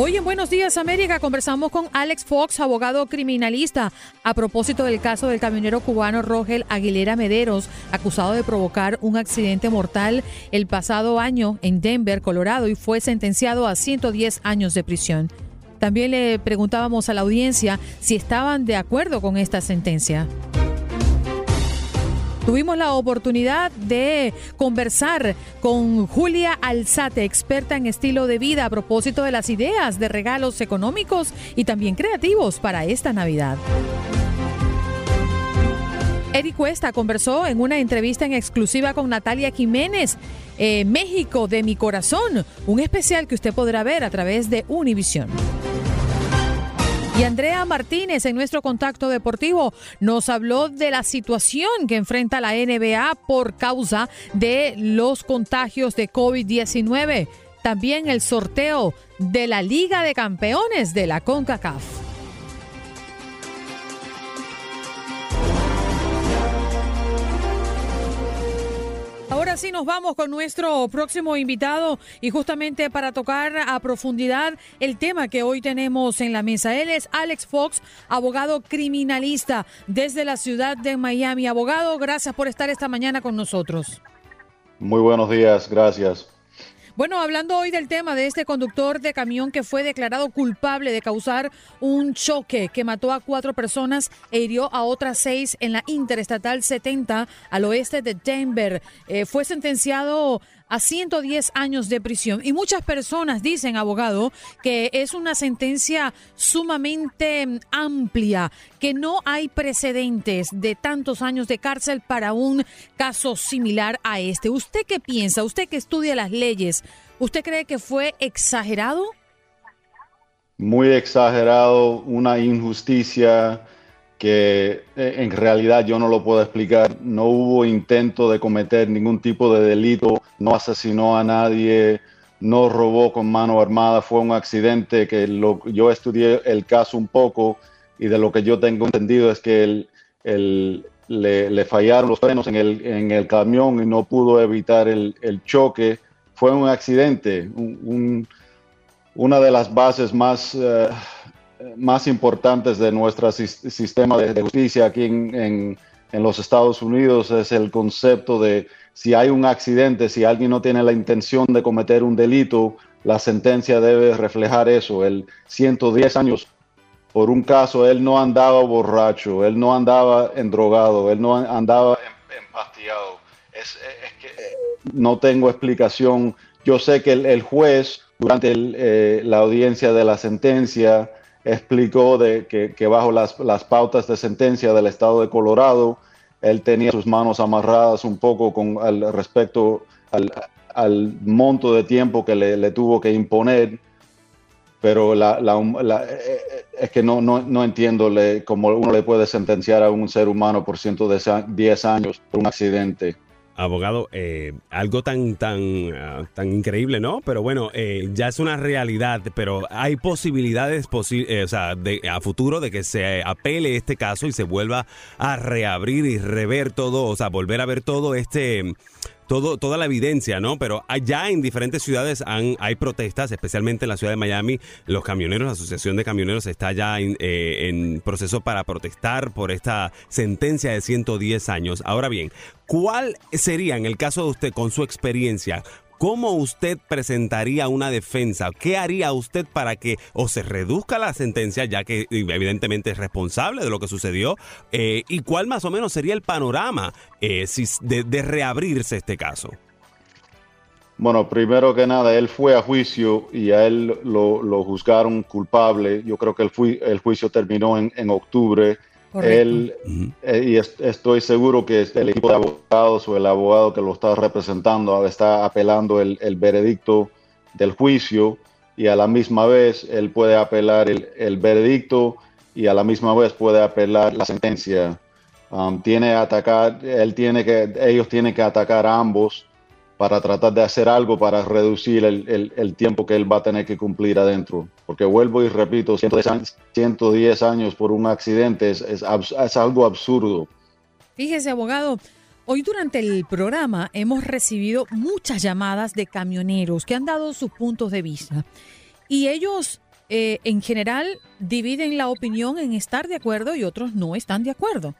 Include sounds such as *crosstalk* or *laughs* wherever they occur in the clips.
Hoy en Buenos Días América conversamos con Alex Fox, abogado criminalista, a propósito del caso del camionero cubano Rogel Aguilera Mederos, acusado de provocar un accidente mortal el pasado año en Denver, Colorado, y fue sentenciado a 110 años de prisión. También le preguntábamos a la audiencia si estaban de acuerdo con esta sentencia. Tuvimos la oportunidad de conversar con Julia Alzate, experta en estilo de vida, a propósito de las ideas de regalos económicos y también creativos para esta Navidad. Eric Cuesta conversó en una entrevista en exclusiva con Natalia Jiménez, eh, México de mi corazón, un especial que usted podrá ver a través de Univision. Y Andrea Martínez en nuestro contacto deportivo nos habló de la situación que enfrenta la NBA por causa de los contagios de COVID-19. También el sorteo de la Liga de Campeones de la CONCACAF. Ahora sí nos vamos con nuestro próximo invitado y justamente para tocar a profundidad el tema que hoy tenemos en la mesa. Él es Alex Fox, abogado criminalista desde la ciudad de Miami. Abogado, gracias por estar esta mañana con nosotros. Muy buenos días, gracias. Bueno, hablando hoy del tema de este conductor de camión que fue declarado culpable de causar un choque que mató a cuatro personas e hirió a otras seis en la Interestatal 70 al oeste de Denver, eh, fue sentenciado a 110 años de prisión. Y muchas personas dicen, abogado, que es una sentencia sumamente mm, amplia, que no hay precedentes de tantos años de cárcel para un caso similar a este. ¿Usted qué piensa? Usted que estudia las leyes, ¿usted cree que fue exagerado? Muy exagerado, una injusticia que eh, en realidad yo no lo puedo explicar. No hubo intento de cometer ningún tipo de delito, no asesinó a nadie, no robó con mano armada, fue un accidente que lo, yo estudié el caso un poco y de lo que yo tengo entendido es que le, fallaron los frenos en el, en el, camión y no pudo evitar el, choque. Fue un accidente, una de las bases más... Eh, más importantes de nuestro sistema de, justicia aquí en, los Estados Unidos es el concepto de si hay un accidente, si alguien no tiene la intención de cometer un delito, la sentencia debe reflejar eso. El 110 años por un caso, él no andaba borracho, él no andaba endrogado, él no andaba empastillado. Es, que eh, no tengo explicación. Yo sé que el, juez, durante eh, la audiencia de la sentencia, explicó de que, bajo las, pautas de sentencia del estado de Colorado, él tenía sus manos amarradas un poco con respecto al, monto de tiempo que le, tuvo que imponer, pero la, eh, es que no, no, no entiendo cómo uno le puede sentenciar a un ser humano por 110 años por un accidente abogado, eh, algo tan, tan, ah, tan increíble, ¿no? Pero bueno, eh, ya es una realidad, pero hay posibilidades eh, o sea, a futuro de que se apele este caso y se vuelva a reabrir y rever todo, o sea, volver a ver todo este todo, toda la evidencia, ¿no? Pero allá en diferentes ciudades han, hay protestas, especialmente en la ciudad de Miami. Los camioneros, la Asociación de Camioneros está ya en, eh, en proceso para protestar por esta sentencia de 110 años. Ahora bien, ¿cuál sería, en el caso de usted, con su experiencia, ¿cómo usted presentaría una defensa? ¿Qué haría usted para que se reduzca la sentencia, ya que evidentemente es responsable de lo que sucedió? Eh, ¿Y cuál más o menos sería el panorama eh, de, reabrirse este caso? Bueno, primero que nada, él fue a juicio y a él lo, juzgaron culpable. Yo creo que el, juicio terminó en octubre él, eh, y estoy seguro que el equipo de abogados o el abogado que lo está representando está apelando el, veredicto del juicio y a la misma vez él puede apelar el, veredicto y a la misma vez puede apelar la sentencia. Um, tiene atacar, él tiene que, ellos tienen que atacar a ambos para tratar de hacer algo para reducir el, tiempo que él va a tener que cumplir adentro. Porque vuelvo y repito, 110 años, por un accidente es, es, algo absurdo. Fíjese, abogado, hoy durante el programa hemos recibido muchas llamadas de camioneros que han dado sus puntos de vista. Y ellos, eh, en general, dividen la opinión en estar de acuerdo y otros no están de acuerdo.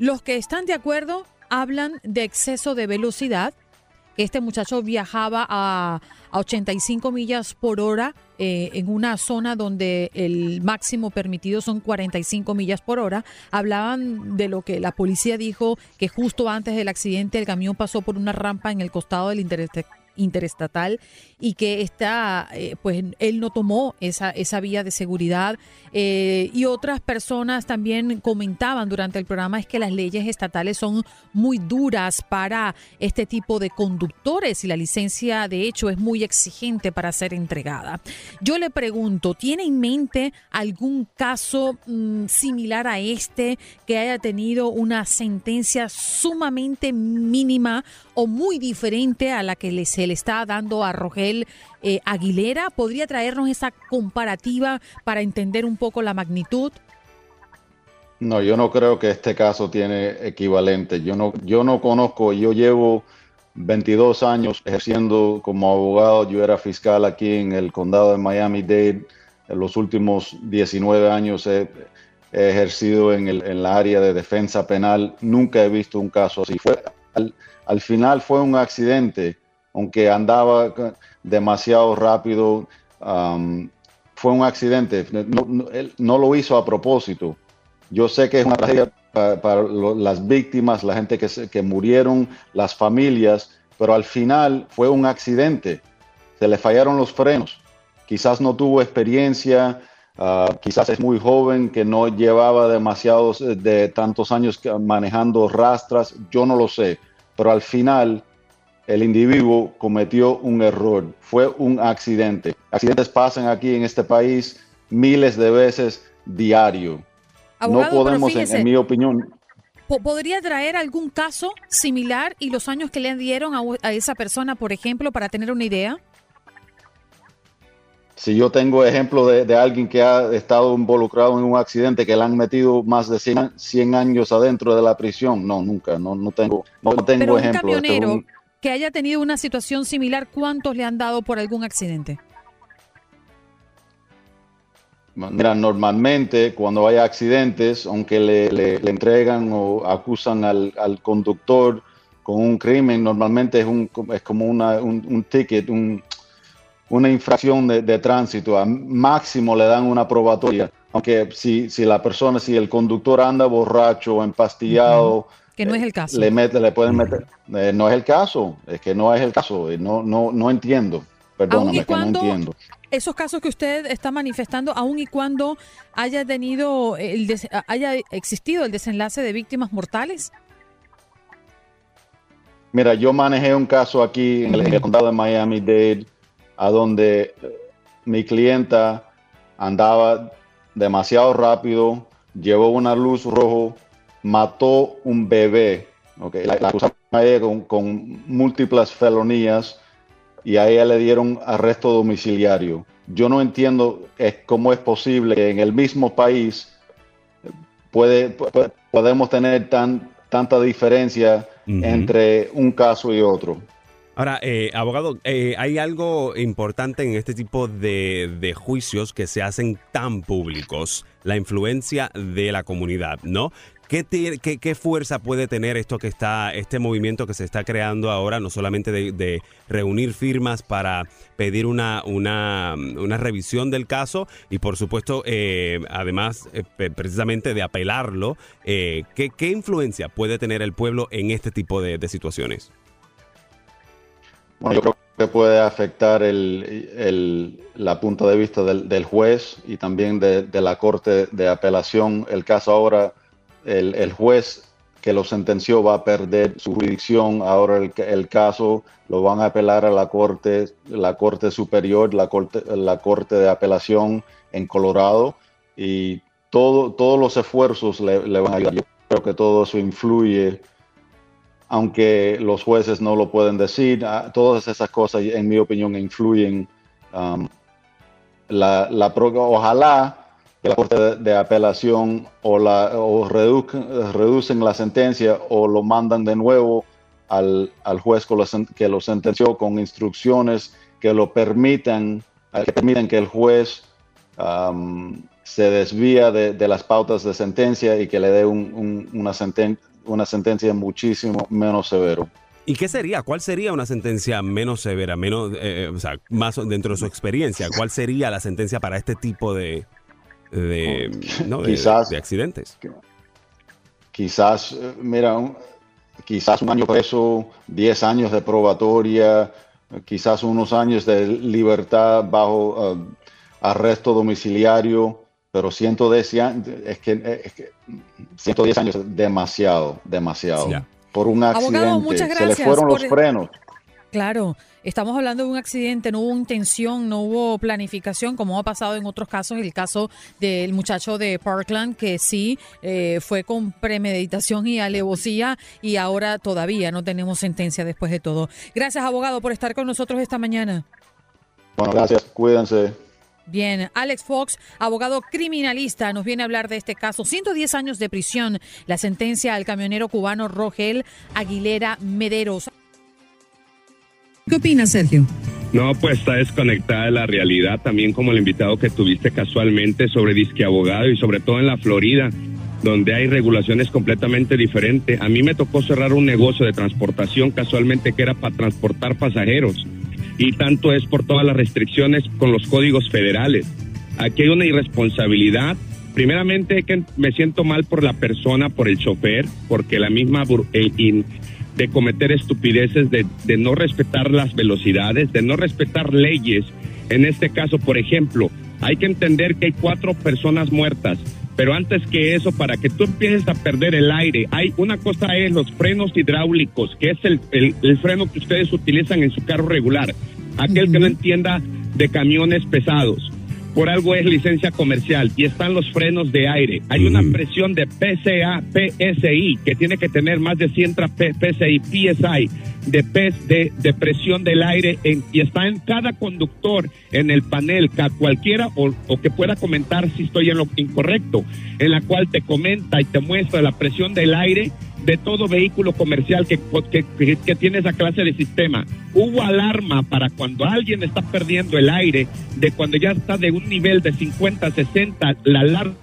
Los que están de acuerdo hablan de exceso de velocidad este muchacho viajaba a, 85 millas por hora eh, en una zona donde el máximo permitido son 45 millas por hora. Hablaban de lo que la policía dijo, que justo antes del accidente el camión pasó por una rampa en el costado del interestatal y que está, eh, pues él no tomó esa, esa vía de seguridad. Eh, y otras personas también comentaban durante el programa es que las leyes estatales son muy duras para este tipo de conductores y la licencia de hecho es muy exigente para ser entregada. Yo le pregunto, ¿tiene en mente algún caso mm, similar a este que haya tenido una sentencia sumamente mínima o muy diferente a la que se le está dando a Rogel? Eh, Aguilera? ¿Podría traernos esa comparativa para entender un poco la magnitud? No, yo no creo que este caso tiene equivalente. Yo no, yo no conozco, yo llevo 22 años ejerciendo como abogado. Yo era fiscal aquí en el condado de Miami-Dade. En los últimos 19 años he, ejercido en el área de defensa penal. Nunca he visto un caso así. Fue, al, al final fue un accidente, aunque andaba demasiado rápido. fue un accidente. No lo hizo a propósito. Yo sé que es una tragedia para, las víctimas, la gente que, que murieron, las familias, pero al final fue un accidente. Se le fallaron los frenos. Quizás no tuvo experiencia, ah, quizás es muy joven, que no llevaba demasiados eh, de tantos años manejando rastras, yo no lo sé, pero al final el individuo cometió un error, fue un accidente. Accidentes pasan aquí en este país miles de veces diario. no podemos, en, mi opinión. ¿Podría traer algún caso similar y los años que le dieron a, esa persona, por ejemplo, para tener una idea? Si yo tengo ejemplo de, alguien que ha estado involucrado en un accidente que le han metido más de 100, años adentro de la prisión, no, nunca, no, no tengo, no tengo ejemplo. Este que haya tenido una situación similar, ¿cuántos le han dado por algún accidente? Mira, normalmente cuando hay accidentes, aunque le, entregan o acusan al, conductor con un crimen, normalmente es, un, es como una, un, ticket, una infracción de, tránsito. A máximo le dan una probatoria. Aunque si, si la persona, si el conductor anda borracho empastillado, que no es el caso. Le, pueden meter. Eh, no es el caso, es que no es el caso. Eh, no, no, no entiendo. Perdóname, que no entiendo. Esos casos que usted está manifestando, aun y cuando haya tenido el haya existido el desenlace de víctimas mortales. Mira, yo manejé un caso aquí en el, condado de Miami-Dade, a donde eh, mi clienta andaba demasiado rápido, llevó una luz rojo mató un bebé. Okay. La, la con, con, múltiples felonías y a ella le dieron arresto domiciliario. Yo no entiendo cómo es posible que en el mismo país puede, podemos tener tan, tanta diferencia entre un caso y otro. Ahora, eh, abogado, eh, hay algo importante en este tipo de, de, juicios que se hacen tan públicos, la influencia de la comunidad, ¿no? ¿Qué, qué, qué, fuerza puede tener esto que está, este movimiento que se está creando ahora, no solamente de, reunir firmas para pedir una, una, una, revisión del caso y por supuesto, eh, además, eh, precisamente de apelarlo, eh, ¿qué, ¿qué, influencia puede tener el pueblo en este tipo de, situaciones? Bueno, yo creo que puede afectar el, el la punto de vista del, del juez y también de, de, la Corte de Apelación. El caso ahora, el, el, juez que lo sentenció va a perder su jurisdicción. Ahora el, el, caso lo van a apelar a la Corte, la Corte Superior, la Corte, la corte de Apelación en Colorado. Y todo, todos los esfuerzos le, van a ayudar. Yo creo que todo eso influye aunque los jueces no lo pueden decir, ah, todas esas cosas, en mi opinión, influyen um, la, la ojalá que la Corte de, Apelación o, la, o reducen la sentencia o lo mandan de nuevo al, al juez que lo, sentenció con instrucciones que lo permitan, que permitan que el juez um, se desvía de, de, las pautas de sentencia y que le dé un, un, una, senten una sentencia muchísimo menos severo. ¿Y qué sería? ¿Cuál sería una sentencia menos severa, menos, eh, o sea, más dentro de su experiencia? ¿Cuál sería la sentencia para este tipo de, de, *laughs* ¿no? quizás, de, accidentes? Quizás, eh, mira, quizás un año preso, 10 años de probatoria, quizás unos años de libertad bajo uh, arresto domiciliario, pero 110 años, es que, es que 110 años es demasiado, demasiado. Por un accidente. Se le fueron los frenos. Claro, estamos hablando de un accidente, no hubo intención, no hubo planificación, como ha pasado en otros casos, el caso del muchacho de Parkland, que sí eh, fue con premeditación y alevosía y ahora todavía no tenemos sentencia después de todo. Gracias, abogado, por estar con nosotros esta mañana. Bueno, gracias, cuídense. Bien, Alex Fox, abogado criminalista, nos viene a hablar de este caso. 110 años de prisión, la sentencia al camionero cubano Rogel Aguilera Mederos. ¿Qué opina, Sergio? No, pues está desconectada de la realidad, también como el invitado que tuviste casualmente sobre disque abogado y sobre todo en la Florida, donde hay regulaciones completamente diferentes. A mí me tocó cerrar un negocio de transportación casualmente que era para transportar pasajeros y tanto es por todas las restricciones con los códigos federales. Aquí hay una irresponsabilidad. Primeramente que me siento mal por la persona, por el chofer, porque la misma de cometer estupideces, de, de no respetar las velocidades, de no respetar leyes. En este caso, por ejemplo, hay que entender que hay cuatro personas muertas pero antes que eso, para que tú empieces a perder el aire, hay una cosa es los frenos hidráulicos, que es el, el, freno que ustedes utilizan en su carro regular. Aquel que no entienda de camiones pesados por algo es licencia comercial y están los frenos de aire. Hay una presión de PCA, PSI, que tiene que tener más de 100 PSI, PSI, de, de, de presión del aire y está en cada conductor en el panel, cualquiera o, o, que pueda comentar si estoy en lo incorrecto, en la cual te comenta y te muestra la presión del aire de todo vehículo comercial que, que, tiene esa clase de sistema. Hubo alarma para cuando alguien está perdiendo el aire, de cuando ya está de un nivel de 50, 60, la alarma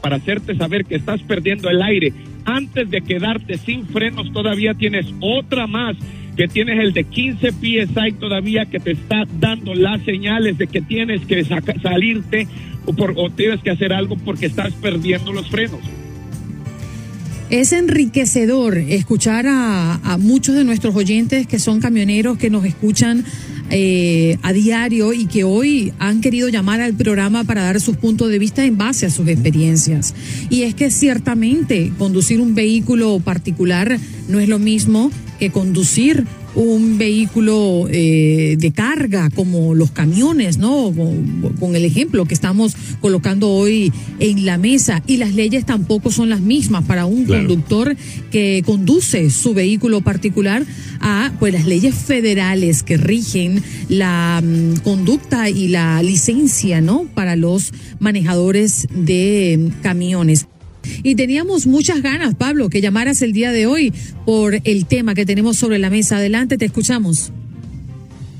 para hacerte saber que estás perdiendo el aire. Antes de quedarte sin frenos, todavía tienes otra más que tienes el de 15 PSI todavía que te está dando las señales de que tienes que salirte o, por, o tienes que hacer algo porque estás perdiendo los frenos. Es enriquecedor escuchar a, muchos de nuestros oyentes que son camioneros que nos escuchan eh, a diario y que hoy han querido llamar al programa para dar sus puntos de vista en base a sus experiencias. Y es que ciertamente conducir un vehículo particular no es lo mismo que conducir un vehículo eh, de carga como los camiones, ¿no? Con, el ejemplo que estamos colocando hoy en la mesa y las leyes tampoco son las mismas para un conductor que conduce su vehículo particular a pues las leyes federales que rigen la mm, conducta y la licencia, ¿no? Para los manejadores de camiones. Y teníamos muchas ganas, Pablo, que llamaras el día de hoy por el tema que tenemos sobre la mesa. Adelante, te escuchamos.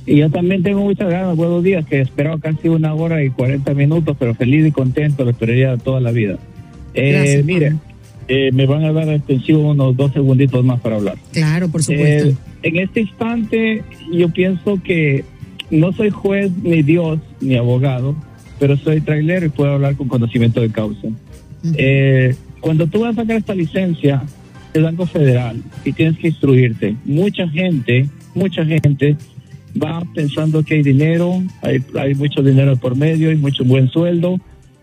Y yo también tengo muchas ganas, buenos días, que esperaba casi una hora y cuarenta minutos, pero feliz y contento, lo esperaría toda la vida. Eh, mire, eh, me van a dar extensión unos dos segunditos más para hablar. Claro, por supuesto. Eh, en este instante yo pienso que no soy juez, ni Dios, ni abogado, pero soy trailer y puedo hablar con conocimiento de causa. Eh, cuando tú vas a sacar esta licencia, es algo federal y tienes que instruirte. Mucha gente, mucha gente va pensando que hay dinero, hay, hay mucho dinero por medio, hay mucho buen sueldo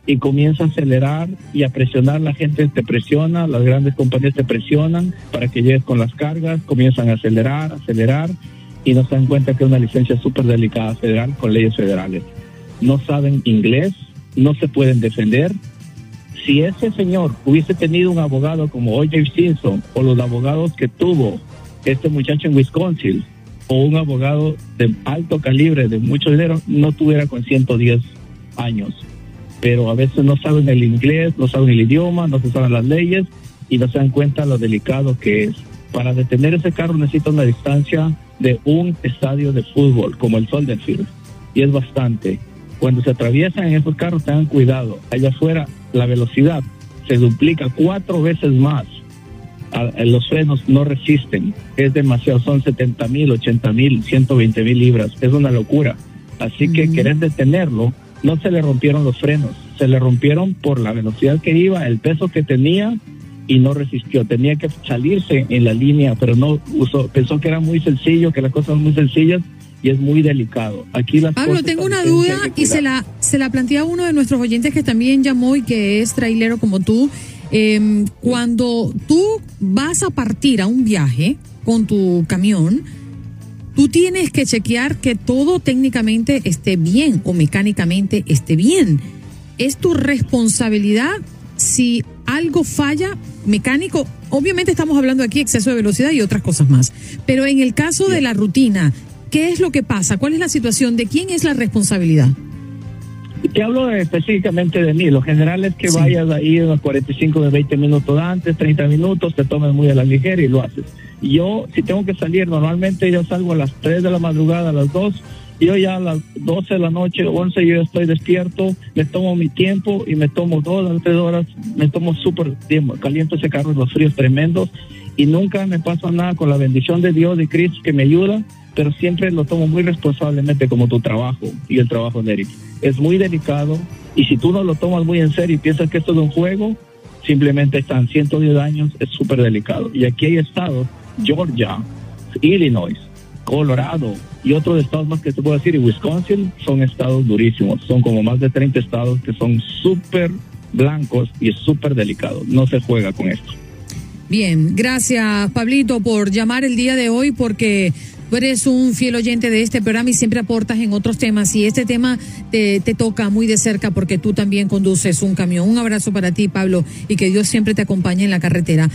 y comienza a acelerar y a presionar. La gente te presiona, las grandes compañías te presionan para que llegues con las cargas, comienzan a acelerar, acelerar y no se dan cuenta que es una licencia súper delicada federal con leyes federales. No saben inglés, no se pueden defender. Si ese señor hubiese tenido un abogado como O.J. Simpson o los abogados que tuvo este muchacho en Wisconsin, o un abogado de alto calibre, de mucho dinero, no tuviera con 110 años. Pero a veces no saben el inglés, no saben el idioma, no se saben las leyes y no se dan cuenta lo delicado que es. Para detener ese carro necesita una distancia de un estadio de fútbol, como el Soldier Field, y es bastante. Cuando se atraviesan en esos carros, tengan cuidado. Allá afuera, la velocidad se duplica cuatro veces más a- los frenos no resisten. Es demasiado, son 70 mil, 80 mil, 120 mil libras. Es una locura. Así que querer detenerlo, no se le rompieron los frenos, se le rompieron por la velocidad que iba, el peso que tenía y no resistió. Tenía que salirse en la línea, pero no usó, pensó que era muy sencillo, que las cosas son muy sencillas y es muy delicado. Aquí las Pablo, cosas tengo una duda y se la, se la plantea uno de nuestros oyentes que también llamó y que es trailero como tú. Eh, cuando tú vas a partir a un viaje con tu camión, tú tienes que chequear que todo técnicamente esté bien o mecánicamente esté bien. Es tu responsabilidad si algo falla mecánico. Obviamente estamos hablando aquí exceso de velocidad y otras cosas más. Pero en el caso de la rutina, ¿qué es lo que pasa? ¿Cuál es la situación? ¿De quién es la responsabilidad? Te hablo específicamente de mí. Lo general es que Sí. vayas ahí unos 45 de 20 minutos antes, 30 minutos, te tomes muy a la ligera y lo haces. Yo, si tengo que salir, normalmente yo salgo a las 3 de la madrugada, a las 2. Yo ya a las 12 de la noche, 11, yo estoy despierto, me tomo mi tiempo y me tomo dos o tres horas, me tomo súper tiempo, caliento ese carro los fríos tremendos y nunca me pasa nada con la bendición de Dios, de Cristo que me ayuda, pero siempre lo tomo muy responsablemente como tu trabajo y el trabajo de Eric. Es muy delicado y si tú no lo tomas muy en serio y piensas que esto es un juego, simplemente están 110 años, es súper delicado. Y aquí hay estados, Georgia, Illinois, Colorado y otros estados más que te puedo decir, y Wisconsin son estados durísimos, son como más de 30 estados que son súper blancos y súper delicado, no se juega con esto. Bien, gracias Pablito por llamar el día de hoy porque tú eres un fiel oyente de este programa y siempre aportas en otros temas y este tema te, te toca muy de cerca porque tú también conduces un camión. Un abrazo para ti Pablo y que Dios siempre te acompañe en la carretera.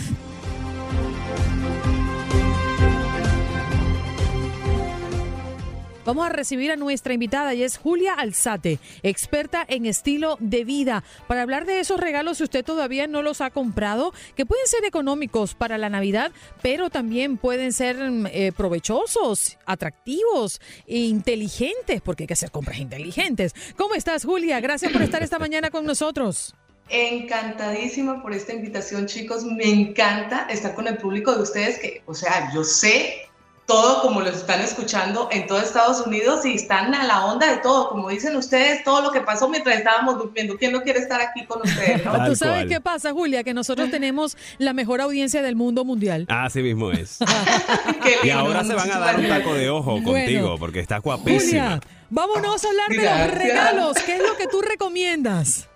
Vamos a recibir a nuestra invitada y es Julia Alzate, experta en estilo de vida, para hablar de esos regalos si usted todavía no los ha comprado, que pueden ser económicos para la Navidad, pero también pueden ser mm, eh, provechosos, atractivos e inteligentes, porque hay que hacer compras inteligentes. ¿Cómo estás, Julia? Gracias por estar esta mañana con nosotros. Encantadísima por esta invitación, chicos. Me encanta estar con el público de ustedes, que, o sea, yo sé todo como lo están escuchando en todo Estados Unidos y están a la onda de todo, como dicen ustedes, todo lo que pasó mientras estábamos durmiendo. ¿Quién no quiere estar aquí con ustedes? no? *laughs* ¿Tú sabes cual. qué pasa, Julia? Que nosotros tenemos la mejor audiencia del mundo mundial. *laughs* Así mismo es. *laughs* Qué Y ahora se van a dar un taco de ojo Bueno. contigo porque estás guapísima. Julia, vámonos a hablar de los regalos. ¿Qué es lo que tú recomiendas?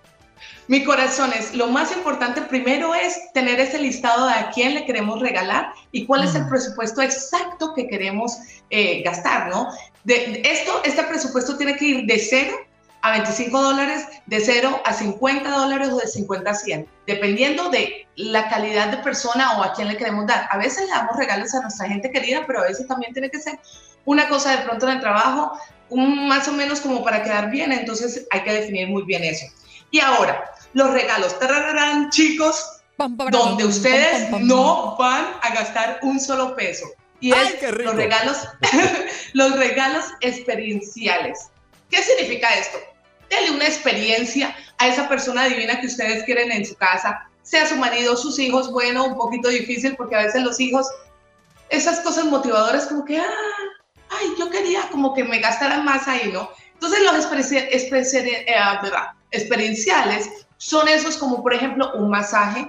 Mi corazón es, lo más importante primero es tener ese listado de a quién le queremos regalar y cuál es el presupuesto exacto que queremos eh, gastar, ¿no? De, esto, este presupuesto tiene que ir de 0 a 25 dólares, de 0 a 50 dólares o de 50 a 100, dependiendo de la calidad de persona o a quién le queremos dar. A veces le damos regalos a nuestra gente querida, pero a veces también tiene que ser una cosa de pronto en el trabajo, un, más o menos como para quedar bien, entonces hay que definir muy bien eso. Y ahora, los regalos, tarararán, chicos, Pam, pam, donde pam, ustedes no van a gastar un solo peso. Y ¡Ay, es los regalos, *laughs* los regalos experienciales. ¿Qué significa esto? Dele una experiencia a esa persona divina que ustedes quieren en su casa, sea su marido, sus hijos, bueno, un poquito difícil porque a veces los hijos, esas cosas motivadoras como que, ah, ay, yo quería como que me gastaran más ahí, ¿no? Entonces los eh, ah, experienciales son esos como por ejemplo un masaje,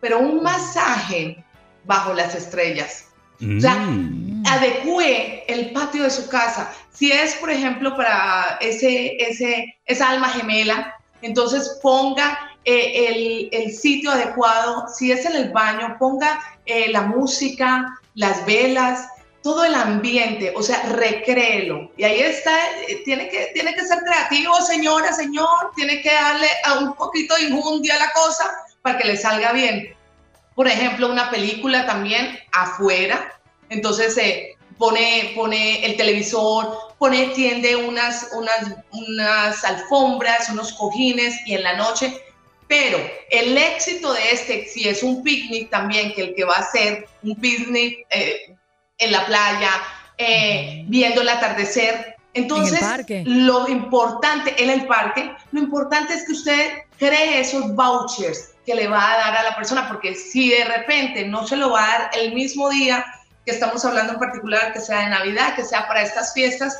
pero un masaje bajo las estrellas. O sea, mm. adecue el patio de su casa. Si es, por ejemplo, para ese, ese, esa alma gemela, entonces ponga eh, el, sitio adecuado. Si es en el baño, ponga eh, la música, las velas, todo el ambiente, o sea, recréelo. Y ahí está, eh, tiene que, tiene que ser creativo, señora, señor, tiene que darle a un poquito de injundia a la cosa para que le salga bien. Por ejemplo, una película también afuera, entonces se pone, pone el televisor, pone, tiende unas, unas, unas alfombras, unos cojines y en la noche pero el éxito de este, si es un picnic también, que el que va a ser un picnic eh, en la playa, eh, viendo el atardecer. Entonces, lo importante en el parque, lo importante es que usted cree esos vouchers que le va a dar a la persona, porque si de repente no se lo va a dar el mismo día que estamos hablando en particular, que sea de Navidad, que sea para estas fiestas,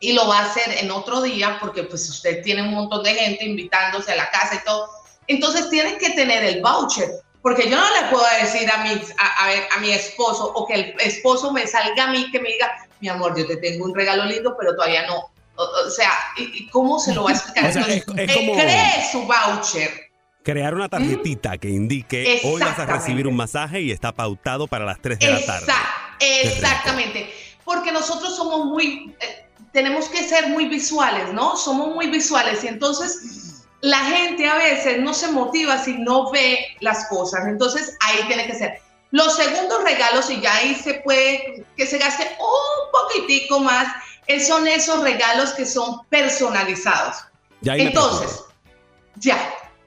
y lo va a hacer en otro día, porque pues usted tiene un montón de gente invitándose a la casa y todo, entonces tiene que tener el voucher porque yo no le puedo decir a mi, a, a, mi esposo o que el esposo me salga a mí que me diga, mi amor, yo te tengo un regalo lindo, pero todavía no. O, sea, ¿y, ¿cómo se lo va a *laughs* explicar? Entonces, cree su voucher. Crear una tarjetita que indique hoy vas a recibir un masaje y está pautado para las 3 de la tarde. Exactamente. Porque nosotros somos muy, eh, tenemos que ser muy visuales, ¿no? Somos muy visuales y entonces la gente a veces no se motiva si no ve las cosas. Entonces ahí tiene que ser. Los segundos regalos, y ya ahí se puede que se gaste un poquitico más, son esos regalos que son personalizados. Ya Entonces, ya.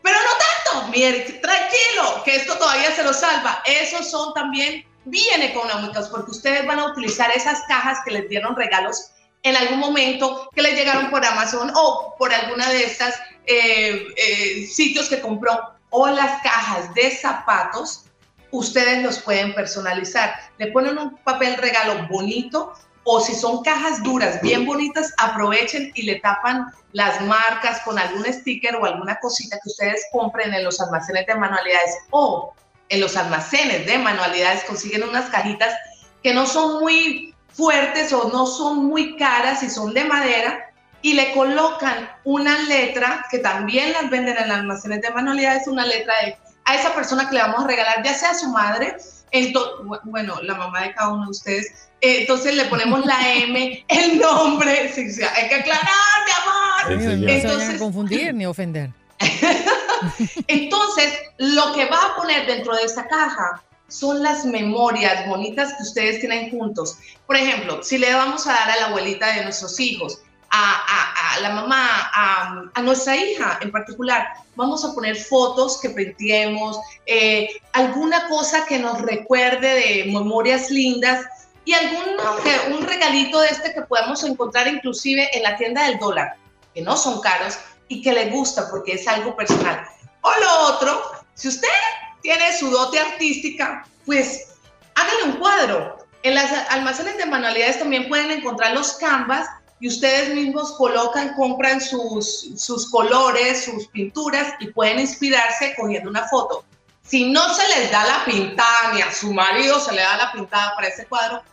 Pero no tanto, mire, tranquilo, que esto todavía se lo salva. Esos son también bien económicos porque ustedes van a utilizar esas cajas que les dieron regalos en algún momento que les llegaron por Amazon o por alguna de estas eh, eh, sitios que compró o las cajas de zapatos, ustedes los pueden personalizar. Le ponen un papel regalo bonito o si son cajas duras, bien bonitas, aprovechen y le tapan las marcas con algún sticker o alguna cosita que ustedes compren en los almacenes de manualidades o en los almacenes de manualidades consiguen unas cajitas que no son muy fuertes o no son muy caras y son de madera y le colocan una letra que también las venden en almacenes de manualidades, una letra de a esa persona que le vamos a regalar, ya sea su madre, bueno, la mamá de cada uno de ustedes, eh, entonces le ponemos la *laughs* M, el nombre, sí, sí, hay que aclarar, mi amor. no se vayan a confundir ni ofender. *laughs* entonces, lo que va a poner dentro de esa caja son las memorias bonitas que ustedes tienen juntos. Por ejemplo, si le vamos a dar a la abuelita de nuestros hijos a, la mamá, a, nuestra hija en particular, vamos a poner fotos que printemos, eh, alguna cosa que nos recuerde de memorias lindas y algún un regalito de este que podemos encontrar inclusive en la tienda del dólar, que no son caros y que le gusta porque es algo personal. O lo otro, si usted tiene su dote artística, pues hágale un cuadro. En las almacenes de manualidades también pueden encontrar los canvas y ustedes mismos colocan, compran sus, sus colores, sus pinturas y pueden inspirarse cogiendo una foto. Si no se les da la pintada ni a su marido se le da la pintada para ese cuadro,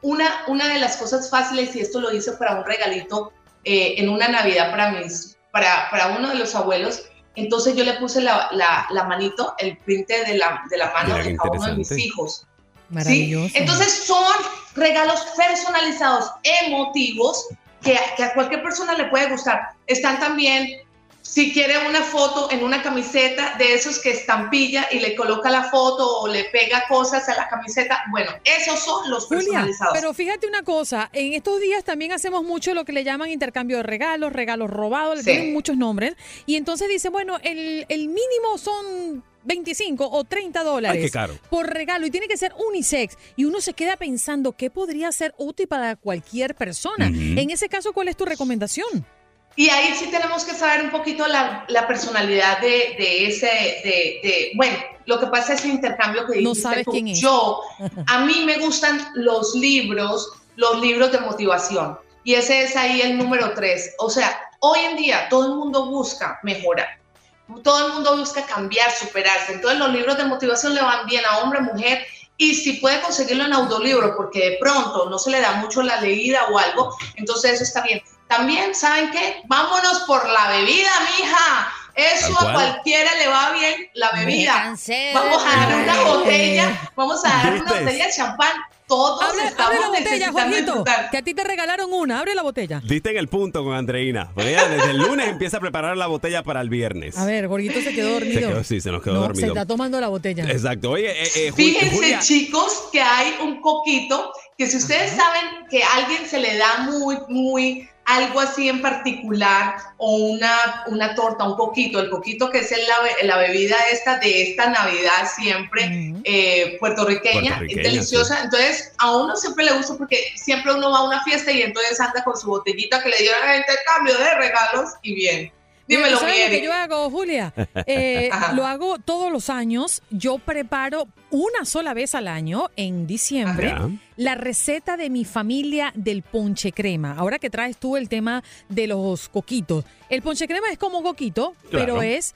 una, una de las cosas fáciles, y esto lo hice para un regalito eh, en una Navidad para, mis, para, para uno de los abuelos, entonces yo le puse la, la, la manito, el printe de la, de la mano de cada uno de mis hijos. Maravilloso. Entonces son regalos personalizados, emotivos, que, a cualquier persona le puede gustar. Están también si quiere una foto en una camiseta de esos que estampilla y le coloca la foto o le pega cosas a la camiseta, bueno, esos son los personalizados. pero fíjate una cosa, en estos días también hacemos mucho lo que le llaman intercambio de regalos, regalos robados, le tienen muchos nombres, y entonces dice, bueno, el, el mínimo son 25 o 30 dólares por regalo y tiene que ser unisex. Y uno se queda pensando qué podría ser útil para cualquier persona. En ese caso, ¿cuál es tu recomendación? Y ahí sí tenemos que saber un poquito la, la personalidad de, de ese, de, de, bueno, lo que pasa es el intercambio que no sabes quién es. Yo, *laughs* a mí me gustan los libros, los libros de motivación. Y ese es ahí el número tres. O sea, hoy en día todo el mundo busca mejorar. Todo el mundo busca cambiar, superarse. Entonces los libros de motivación le van bien a hombre, mujer. Y si puede conseguirlo en audiolibro, porque de pronto no se le da mucho la leída o algo, entonces eso está bien. También, ¿saben qué? Vámonos por la bebida, mija. Eso a cualquiera le va bien, la bebida. Vamos a dar una botella, vamos a dar una botella de champán todos abre, estamos abre la botella, Jorgito, disfrutar. que a ti te regalaron una. Abre la botella. Diste en el punto con Andreina. Porque ella desde el lunes empieza a preparar la botella para el viernes. A ver, Jorgito se quedó Se dormido. quedó, sí, se nos quedó no, dormido. se está tomando la botella. Exacto. Oye, eh, eh, Fíjense, Julia, chicos, que hay un coquito que si ustedes saben que a alguien se le da muy, muy algo así en particular o una, una torta, un coquito, el coquito que es la, la bebida esta de esta Navidad siempre eh, puertorriqueña, Puertorriqueña, es deliciosa. Entonces, a uno siempre le gusta porque siempre uno va a una fiesta y entonces anda con su botellita que le dieron en intercambio de regalos y bien. Dímelo, ¿Sabes mi lo que yo hago, Julia? *laughs* Eh, lo hago todos los años. Yo preparo una sola vez al año, en diciembre, Ajá. la receta de mi familia del ponche crema. Ahora que traes tú el tema de los coquitos. El ponche crema es como coquito, pero es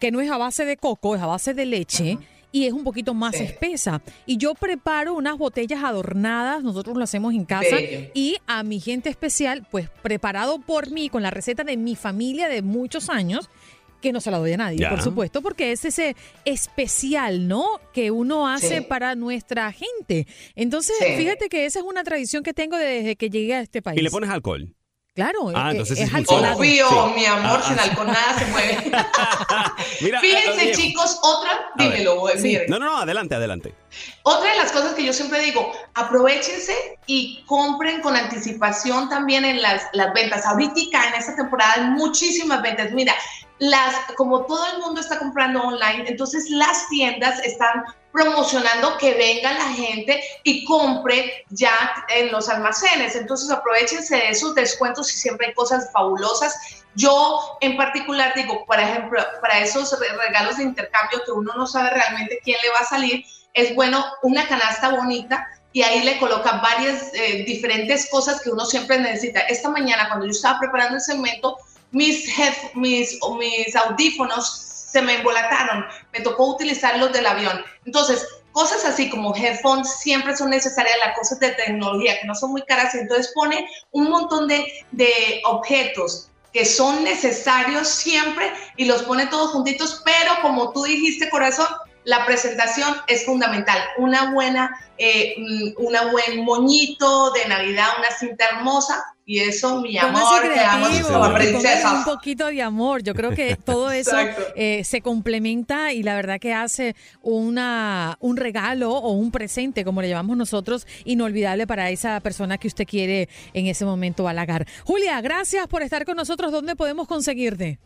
que no es a base de coco, es a base de leche. Y es un poquito más Sí. espesa. Y yo preparo unas botellas adornadas, nosotros lo hacemos en casa. Y a mi gente especial, pues preparado por mí, con la receta de mi familia de muchos años, que no se la doy a nadie, Ya. por supuesto, porque es ese especial, ¿no? Que uno hace Sí. para nuestra gente. Entonces, Sí. fíjate que esa es una tradición que tengo desde que llegué a este país. y le pones alcohol. Claro, Ah, eh, entonces es sí funciona. alcoholado. Obvio, Sí. mi amor, Ah, sin ah, alcohol nada se mueve. *laughs* Mira, Fíjense, eh, eh, chicos, otra, dímelo, Sí. miren. No, no, no, adelante, adelante. Otra de las cosas que yo siempre digo, aprovechense y compren con anticipación también en las, las ventas. Ahorita en esta temporada hay muchísimas ventas. Mira, las, como todo el mundo está comprando online, entonces las tiendas están promocionando que venga la gente y compre ya en los almacenes. Entonces aprovechense de esos descuentos y siempre hay cosas fabulosas. Yo en particular digo, por ejemplo, para esos re- regalos de intercambio que uno no sabe realmente quién le va a salir, es bueno una canasta bonita y ahí le colocan varias eh, diferentes cosas que uno siempre necesita. Esta mañana cuando yo estaba preparando el segmento, mis, head- mis, mis audífonos se me embolataron, me tocó utilizar los del avión. Entonces, cosas así como headphones siempre son necesarias, las cosas de tecnología que no son muy caras, entonces pone un montón de, de objetos que son necesarios siempre y los pone todos juntitos, pero como tú dijiste, corazón, la presentación es fundamental. Una buena, eh, mm, una buen moñito de Navidad, una cinta hermosa y eso, mi amor, como un poquito de amor. Yo creo que *laughs* todo eso eh, se complementa y la verdad que hace una, un regalo o un presente, como le llamamos nosotros, inolvidable para esa persona que usted quiere en ese momento halagar. Julia, gracias por estar con nosotros. ¿Dónde podemos conseguirte?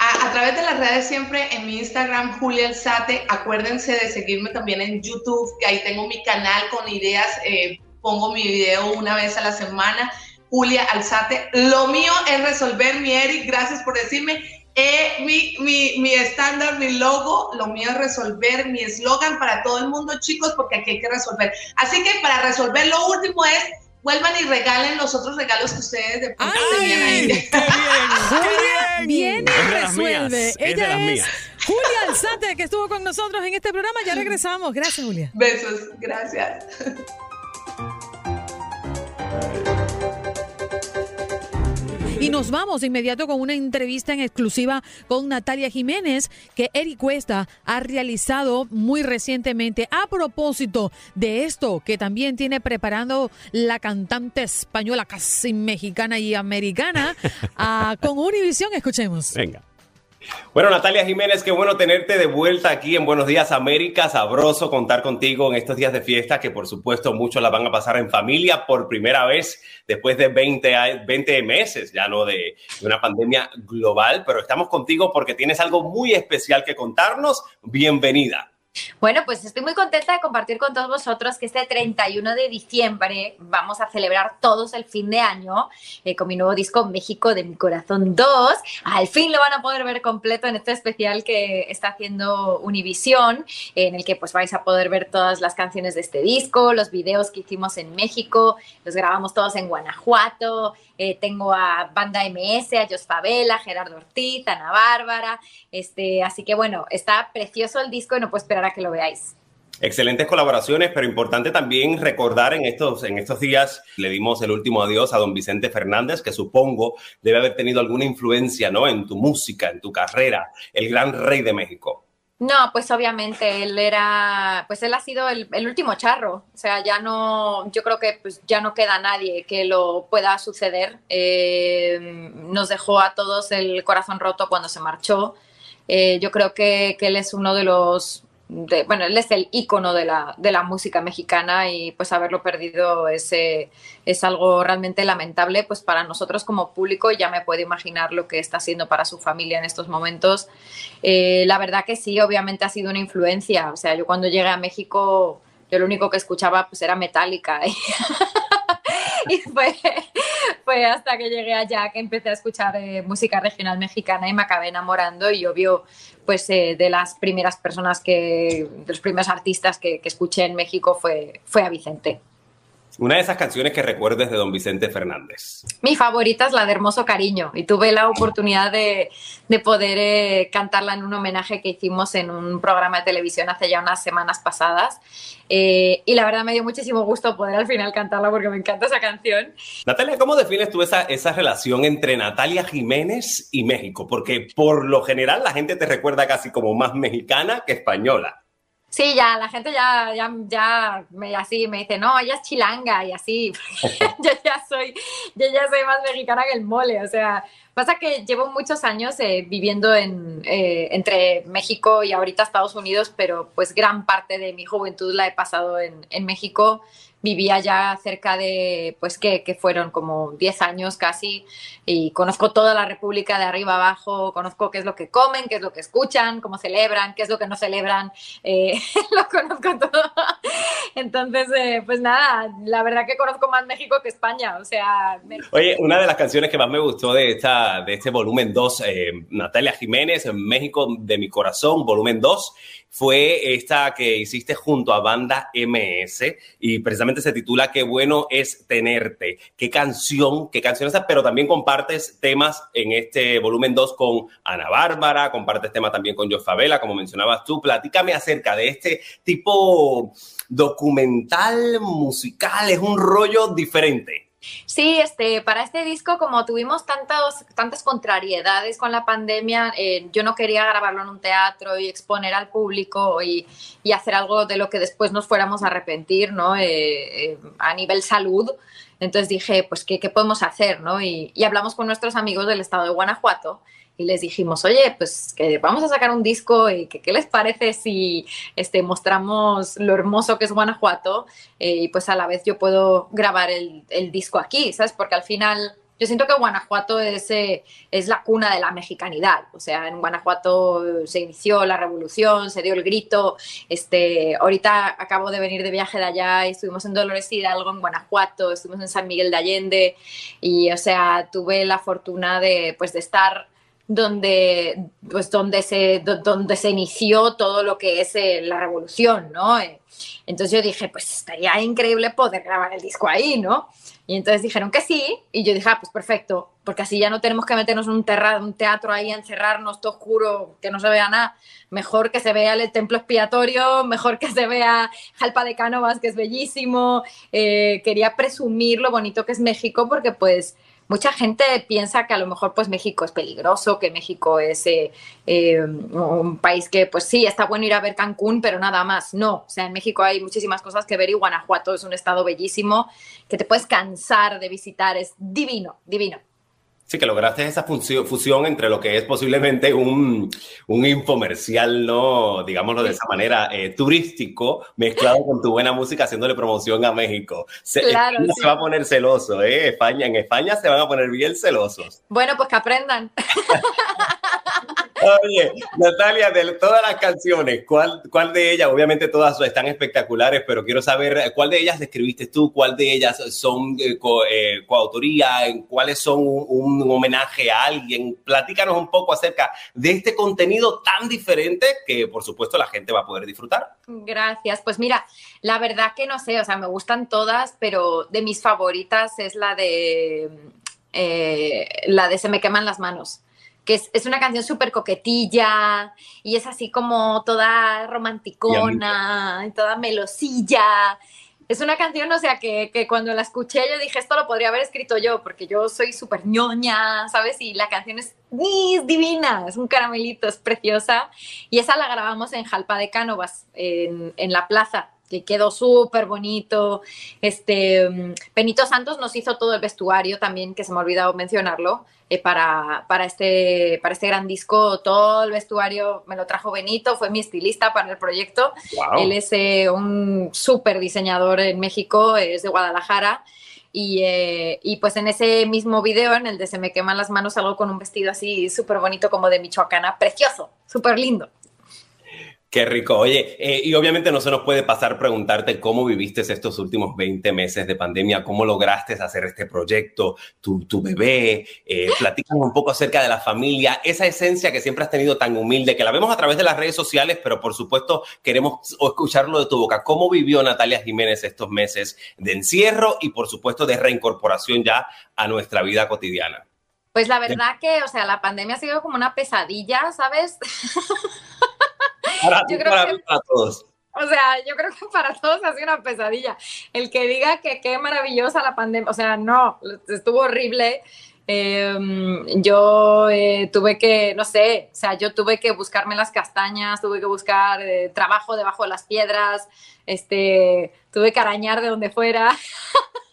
A, través de las redes siempre en mi Instagram, Julia Alzate. Acuérdense de seguirme también en YouTube, que ahí tengo mi canal con ideas. eh, pongo mi video una vez a la semana. Julia Alzate. Lo mío es resolver, mi Eric, gracias por decirme. Eh, mi mi, mi estándar, mi logo, lo mío es resolver, mi eslogan para todo el mundo, chicos, porque aquí hay que resolver. Así que para resolver, lo último es vuelvan y regalen los otros regalos que ustedes de pronto tenían ahí. ¡Qué bien! Julia viene y de las resuelve. Ella es. Julia Alzate, que estuvo con nosotros en este programa. Ya regresamos. Gracias, Julia. Besos, gracias. Y nos vamos de inmediato con una entrevista en exclusiva con Natalia Jiménez que Eric Cuesta ha realizado muy recientemente a propósito de esto que también tiene preparando la cantante española casi mexicana y americana *laughs* con Univisión. Escuchemos. Venga. Bueno, Natalia Jiménez, qué bueno tenerte de vuelta aquí en Buenos Días América. Sabroso contar contigo en estos días de fiesta, que por supuesto muchos la van a pasar en familia por primera vez después de 20, a- 20 meses, ya no de una pandemia global, pero estamos contigo porque tienes algo muy especial que contarnos. Bienvenida. Bueno, pues estoy muy contenta de compartir con todos vosotros que este 31 de diciembre vamos a celebrar todos el fin de año eh, con mi nuevo disco México de mi corazón 2. Al fin lo van a poder ver completo en este especial que está haciendo Univisión, en el que pues vais a poder ver todas las canciones de este disco, los videos que hicimos en México, los grabamos todos en Guanajuato, eh, tengo a Banda MS, a Jos Favela, Gerardo Ortiz, Ana Bárbara, este, así que bueno, está precioso el disco y no puedo esperar a que lo veáis. Excelentes colaboraciones, pero importante también recordar en estos, en estos días le dimos el último adiós a don Vicente Fernández, que supongo debe haber tenido alguna influencia ¿no? en tu música, en tu carrera, el gran rey de México. No, pues obviamente él era, pues él ha sido el, último charro, o sea, ya no, yo creo que pues ya no queda nadie que lo pueda suceder. Eh, nos dejó a todos el corazón roto cuando se marchó. Eh, yo creo que, que, él es uno de los bueno, él es el ícono de la, de la música mexicana y pues haberlo perdido es, es algo realmente lamentable pues para nosotros como público, ya me puedo imaginar lo que está haciendo para su familia en estos momentos. Eh, la verdad que sí, obviamente ha sido una influencia, o sea, yo cuando llegué a México, yo lo único que escuchaba pues era Metallica. *laughs* y fue, fue hasta que llegué allá que empecé a escuchar eh, música regional mexicana y me acabé enamorando y obvio, pues eh, de las primeras personas que, de los primeros artistas que, que escuché en México fue, fue a Vicente. Una de esas canciones que recuerdes de don Vicente Fernández. Mi favorita es la de Hermoso Cariño y tuve la oportunidad de, de poder eh, cantarla en un homenaje que hicimos en un programa de televisión hace ya unas semanas pasadas. Eh, y la verdad me dio muchísimo gusto poder al final cantarla porque me encanta esa canción. Natalia, ¿cómo defines tú esa, esa relación entre Natalia Jiménez y México? Porque por lo general la gente te recuerda casi como más mexicana que española. Sí, ya, la gente ya, ya, ya me, así me dice, no, ella es chilanga y así. *laughs* yo ya soy, yo ya soy más mexicana que el mole. O sea, pasa que llevo muchos años eh, viviendo en, eh, entre México y ahorita Estados Unidos, pero pues gran parte de mi juventud la he pasado en, en México vivía ya cerca de, pues que, que, fueron como 10 años casi, y conozco toda la República de arriba abajo, conozco qué es lo que comen, qué es lo que escuchan, cómo celebran, qué es lo que no celebran, eh, *laughs* lo conozco todo. Entonces, eh, pues nada, la verdad que conozco más México que España, o sea... Oye, una de las canciones que más me gustó de, esta, de este volumen 2, eh, Natalia Jiménez, México de mi corazón, volumen 2, fue esta que hiciste junto a Banda MS y precisamente se titula Qué bueno es tenerte. Qué canción, qué canción esa, pero también compartes temas en este volumen 2 con Ana Bárbara, compartes temas también con Jos Favela, como mencionabas tú. Platícame acerca de este tipo documental, musical, es un rollo diferente. Sí, este, para este disco, como tuvimos tantas, tantas contrariedades con la pandemia, eh, yo no quería grabarlo en un teatro y exponer al público y, y hacer algo de lo que después nos fuéramos a arrepentir, ¿no? Eh, eh, a nivel salud. Entonces dije, pues, ¿qué, podemos hacer, no? Y, y hablamos con nuestros amigos del estado de Guanajuato y les dijimos, oye, pues que vamos a sacar un disco y que qué les parece si este, mostramos lo hermoso que es Guanajuato eh, y pues a la vez yo puedo grabar el, el, disco aquí, ¿sabes? Porque al final yo siento que Guanajuato es, eh, es la cuna de la mexicanidad, o sea, en Guanajuato se inició la revolución, se dio el grito, este, ahorita acabo de venir de viaje de allá y estuvimos en Dolores Hidalgo, en Guanajuato, estuvimos en San Miguel de Allende y, o sea, tuve la fortuna de, pues, de estar donde, pues, donde, se, donde se inició todo lo que es eh, la revolución, ¿no? Eh, entonces yo dije, pues estaría increíble poder grabar el disco ahí, ¿no? Y entonces dijeron que sí, y yo dije, ah, pues perfecto, porque así ya no tenemos que meternos en un, un teatro ahí, encerrarnos todo oscuro, que no se vea nada. Mejor que se vea el templo expiatorio, mejor que se vea Jalpa de Cánovas, que es bellísimo. Eh, quería presumir lo bonito que es México, porque pues mucha gente piensa que a lo mejor pues México es peligroso, que México es eh, eh, un país que pues sí, está bueno ir a ver Cancún, pero nada más. No, o sea, en México hay muchísimas cosas que ver y Guanajuato es un estado bellísimo que te puedes cansar de visitar, es divino, divino. Sí, que lograste esa fusión entre lo que es posiblemente un, un infomercial, ¿no? Digámoslo de esa manera, eh, turístico, mezclado con tu buena música, haciéndole promoción a México. Se, claro, se va a poner celoso, ¿eh? España, en España se van a poner bien celosos. Bueno, pues que aprendan. *laughs* Oye, Natalia, de todas las canciones, ¿cuál, ¿cuál de ellas? Obviamente todas están espectaculares, pero quiero saber eh, cuál de ellas escribiste tú, cuál de ellas son eh, eh, coautoría, cuáles son un, un, homenaje a alguien. Platícanos un poco acerca de este contenido tan diferente que, por supuesto, la gente va a poder disfrutar. Gracias. Pues mira, la verdad que no sé, o sea, me gustan todas, pero de mis favoritas es la de eh, la de Se me queman las manos que es, es una canción súper coquetilla y es así como toda romanticona, y toda melosilla. Es una canción, o sea, que, que, cuando la escuché yo dije, esto lo podría haber escrito yo, porque yo soy súper ñoña, ¿sabes? Y la canción es, es, divina, es un caramelito, es preciosa. Y esa la grabamos en Jalpa de Cánovas, en, en la plaza que quedó súper bonito. Este, Benito Santos nos hizo todo el vestuario también, que se me ha olvidado mencionarlo, eh, para, para, este, para este gran disco. Todo el vestuario me lo trajo Benito, fue mi estilista para el proyecto. Wow. Él es eh, un súper diseñador en México, es de Guadalajara. Y, eh, y, pues en ese mismo video, en el de Se me queman las manos, salgo con un vestido así súper bonito como de Michoacana, precioso, súper lindo. Qué rico. Oye, eh, y obviamente no se nos puede pasar preguntarte cómo viviste estos últimos 20 meses de pandemia, cómo lograste hacer este proyecto, tu, tu bebé, eh, platícanos un poco acerca de la familia, esa esencia que siempre has tenido tan humilde, que la vemos a través de las redes sociales, pero por supuesto queremos escucharlo de tu boca. ¿Cómo vivió Natalia Jiménez estos meses de encierro y por supuesto de reincorporación ya a nuestra vida cotidiana? Pues la verdad que, o sea, la pandemia ha sido como una pesadilla, ¿sabes? *laughs* Para, yo creo para, que, para todos. O sea, yo creo que para todos ha sido una pesadilla. El que diga que qué maravillosa la pandemia, o sea, no, estuvo horrible. Eh, yo eh, tuve que, no sé, o sea, yo tuve que buscarme las castañas, tuve que buscar eh, trabajo debajo de las piedras, este, tuve que arañar de donde fuera. *laughs*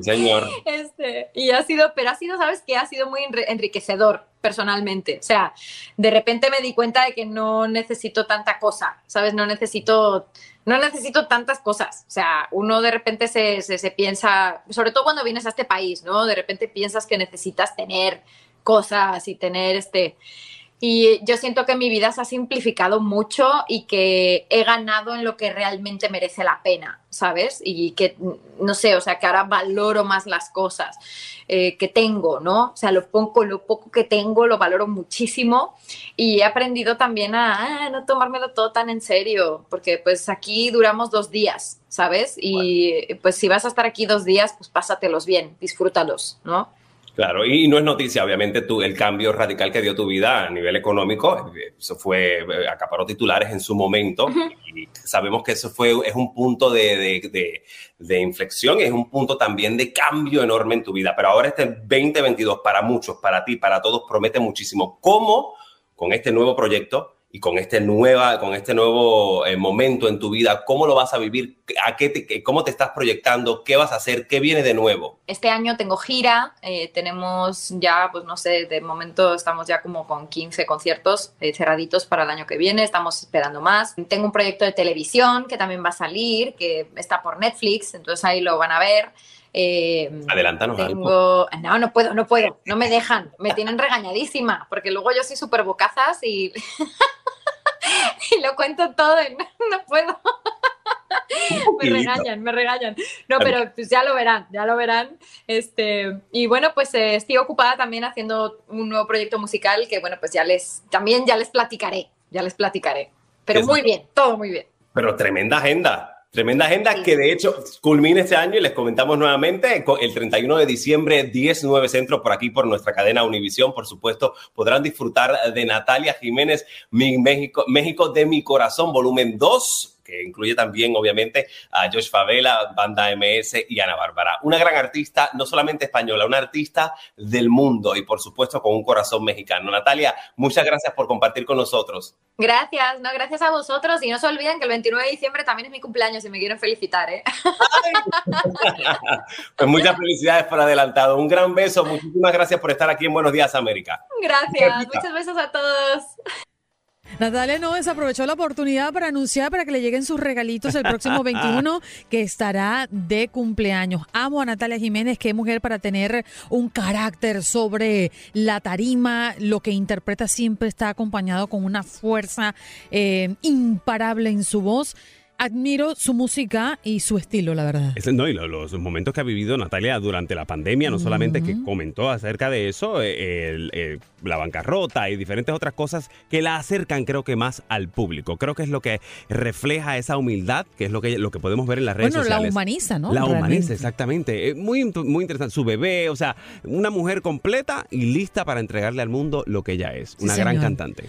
Señor. Este, y ha sido, pero ha sido, ¿sabes qué? Ha sido muy enriquecedor personalmente. O sea, de repente me di cuenta de que no necesito tanta cosa, ¿sabes? No necesito, no necesito tantas cosas. O sea, uno de repente se, se piensa, sobre todo cuando vienes a este país, ¿no? De repente piensas que necesitas tener cosas y tener este... Y yo siento que mi vida se ha simplificado mucho y que he ganado en lo que realmente merece la pena, ¿sabes? Y que, no sé, o sea, que ahora valoro más las cosas eh, que tengo, ¿no? O sea, lo poco, lo poco que tengo lo valoro muchísimo y he aprendido también a ah, no tomármelo todo tan en serio, porque pues aquí duramos dos días, ¿sabes? Y pues si vas a estar aquí dos días, pues pásatelos bien, disfrútalos, ¿no? Claro, y no es noticia, obviamente, tú, el cambio radical que dio tu vida a nivel económico, eso fue, acaparó titulares en su momento, uh -huh. y sabemos que eso fue, es un punto de, de, de, de, inflexión, es un punto también de cambio enorme en tu vida, pero ahora este 2022 para muchos, para ti, para todos, promete muchísimo. ¿Cómo con este nuevo proyecto y con este, nueva, con este nuevo eh, momento en tu vida, ¿cómo lo vas a vivir? ¿A qué te, ¿Cómo te estás proyectando? ¿Qué vas a hacer? ¿Qué viene de nuevo? Este año tengo gira, eh, tenemos ya, pues no sé, de momento estamos ya como con 15 conciertos eh, cerraditos para el año que viene, estamos esperando más. Tengo un proyecto de televisión que también va a salir, que está por Netflix, entonces ahí lo van a ver. Eh, Adelántanos tengo... algo. No, no puedo, no puedo, no me dejan, me tienen regañadísima, porque luego yo soy súper bocazas y... *laughs* *laughs* y lo cuento todo y no, no puedo. me regañan, me regañan. No, pero pues ya lo verán, ya lo verán. Este, y bueno, pues eh, estoy ocupada también haciendo un nuevo proyecto musical que, bueno, pues ya les, también ya les platicaré, ya les platicaré. Pero muy bien, todo muy bien. Pero tremenda agenda. Tremenda agenda que de hecho culmina este año y les comentamos nuevamente el 31 de diciembre 10, 9 centros por aquí por nuestra cadena Univisión. Por supuesto, podrán disfrutar de Natalia Jiménez, mi México, México de mi corazón, volumen 2 que incluye también, obviamente, a Josh Favela, Banda MS y Ana Bárbara. Una gran artista, no solamente española, una artista del mundo y, por supuesto, con un corazón mexicano. Natalia, muchas gracias por compartir con nosotros. Gracias, no, gracias a vosotros y no se olviden que el 29 de diciembre también es mi cumpleaños y me quieren felicitar, ¿eh? *laughs* pues muchas felicidades por adelantado. Un gran beso, muchísimas gracias por estar aquí en Buenos Días América. Gracias, muchos besos a todos. Natalia no desaprovechó la oportunidad para anunciar para que le lleguen sus regalitos el próximo *laughs* 21 que estará de cumpleaños. Amo a Natalia Jiménez, que es mujer para tener un carácter sobre la tarima, lo que interpreta siempre está acompañado con una fuerza eh, imparable en su voz admiro su música y su estilo, la verdad. no, y los, momentos que ha vivido Natalia durante la pandemia, no solamente que comentó acerca de eso, eh, la bancarrota y diferentes otras cosas que la acercan, creo que más al público. Creo que es lo que refleja esa humildad, que es lo que, lo que podemos ver en las redes sociales. Bueno, la humaniza, ¿no? La humaniza, exactamente. Muy, muy interesante. Su bebé, o sea, una mujer completa y lista para entregarle al mundo lo que ella es. Una gran cantante.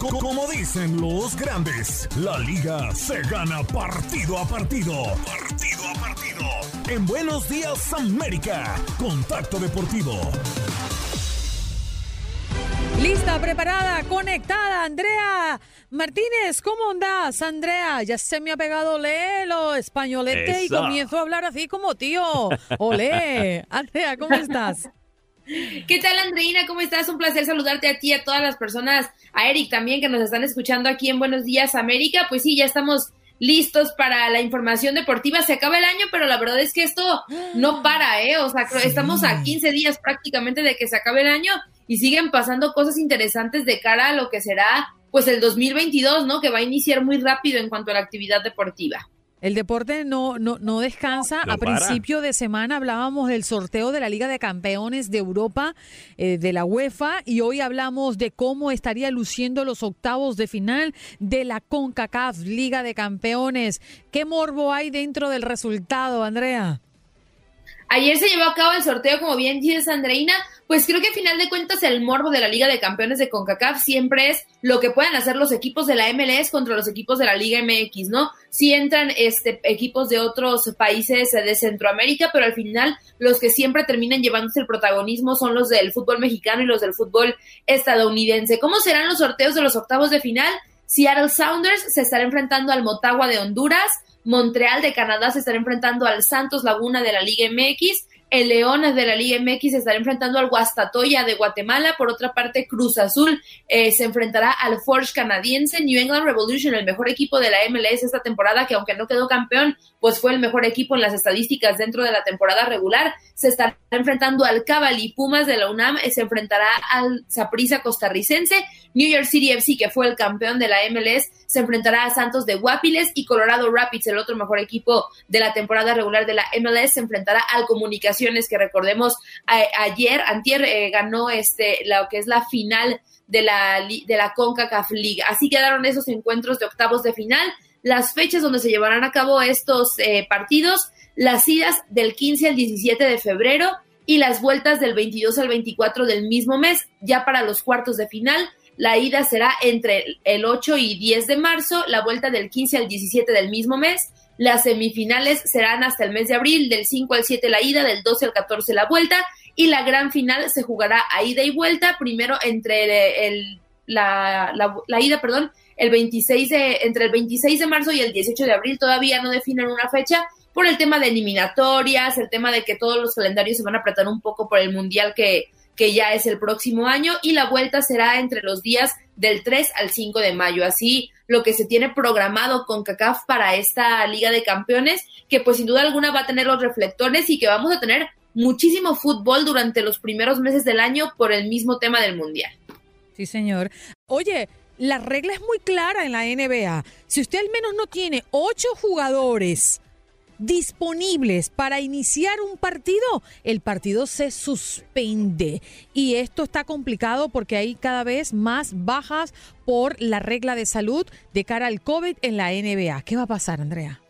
Como dicen los grandes, la liga se gana partido a partido. Partido a partido. En Buenos Días América, Contacto Deportivo. Lista, preparada, conectada, Andrea Martínez, ¿cómo andas, Andrea? Ya se me ha pegado lo españolete y comienzo a hablar así como tío. Olé. *laughs* Andrea, ¿cómo estás? ¿Qué tal, Andreina? ¿Cómo estás? Un placer saludarte a ti, a todas las personas, a Eric también que nos están escuchando aquí en Buenos Días América. Pues sí, ya estamos listos para la información deportiva. Se acaba el año, pero la verdad es que esto no para, ¿eh? O sea, estamos a 15 días prácticamente de que se acabe el año y siguen pasando cosas interesantes de cara a lo que será pues el 2022, ¿no? Que va a iniciar muy rápido en cuanto a la actividad deportiva. El deporte no, no, no descansa. a principio de semana hablábamos del sorteo de la Liga de Campeones de Europa eh, de la UEFA y hoy hablamos de cómo estaría luciendo los octavos de final de la CONCACAF Liga de Campeones. ¿Qué morbo hay dentro del resultado, Andrea? Ayer se llevó a cabo el sorteo, como bien dices, Andreina, pues creo que a final de cuentas el morbo de la Liga de Campeones de CONCACAF siempre es lo que pueden hacer los equipos de la MLS contra los equipos de la Liga MX, ¿no? Si entran este, equipos de otros países de Centroamérica, pero al final los que siempre terminan llevándose el protagonismo son los del fútbol mexicano y los del fútbol estadounidense. ¿Cómo serán los sorteos de los octavos de final? Seattle Sounders se estará enfrentando al Motagua de Honduras, Montreal de Canadá se estará enfrentando al Santos Laguna de la Liga MX el León de la Liga MX se estará enfrentando al Guastatoya de Guatemala. Por otra parte, Cruz Azul eh, se enfrentará al Forge canadiense. New England Revolution, el mejor equipo de la MLS esta temporada, que aunque no quedó campeón, pues fue el mejor equipo en las estadísticas dentro de la temporada regular. Se estará enfrentando al Cavalli Pumas de la UNAM. Eh, se enfrentará al Saprissa costarricense. New York City FC, que fue el campeón de la MLS, se enfrentará a Santos de Guapiles. Y Colorado Rapids, el otro mejor equipo de la temporada regular de la MLS, se enfrentará al Comunicación que recordemos ayer, antier eh, ganó este lo que es la final de la de la CONCACAF League. Así quedaron esos encuentros de octavos de final, las fechas donde se llevarán a cabo estos eh, partidos, las idas del 15 al 17 de febrero y las vueltas del 22 al 24 del mismo mes, ya para los cuartos de final. La ida será entre el 8 y 10 de marzo, la vuelta del 15 al 17 del mismo mes las semifinales serán hasta el mes de abril, del 5 al 7 la ida, del 12 al 14 la vuelta, y la gran final se jugará a ida y vuelta, primero entre el, la, la, ida, perdón, el 26 de, entre el 26 de marzo y el 18 de abril, todavía no definen una fecha por el tema de eliminatorias, el tema de que todos los calendarios se van a apretar un poco por el mundial que, que ya es el próximo año, y la vuelta será entre los días del 3 al 5 de mayo. Así lo que se tiene programado con CACAF para esta Liga de Campeones, que pues sin duda alguna va a tener los reflectores y que vamos a tener muchísimo fútbol durante los primeros meses del año por el mismo tema del Mundial. Sí, señor. Oye, la regla es muy clara en la NBA. Si usted al menos no tiene ocho jugadores disponibles para iniciar un partido, el partido se suspende. Y esto está complicado porque hay cada vez más bajas por la regla de salud de cara al COVID en la NBA. ¿Qué va a pasar, Andrea?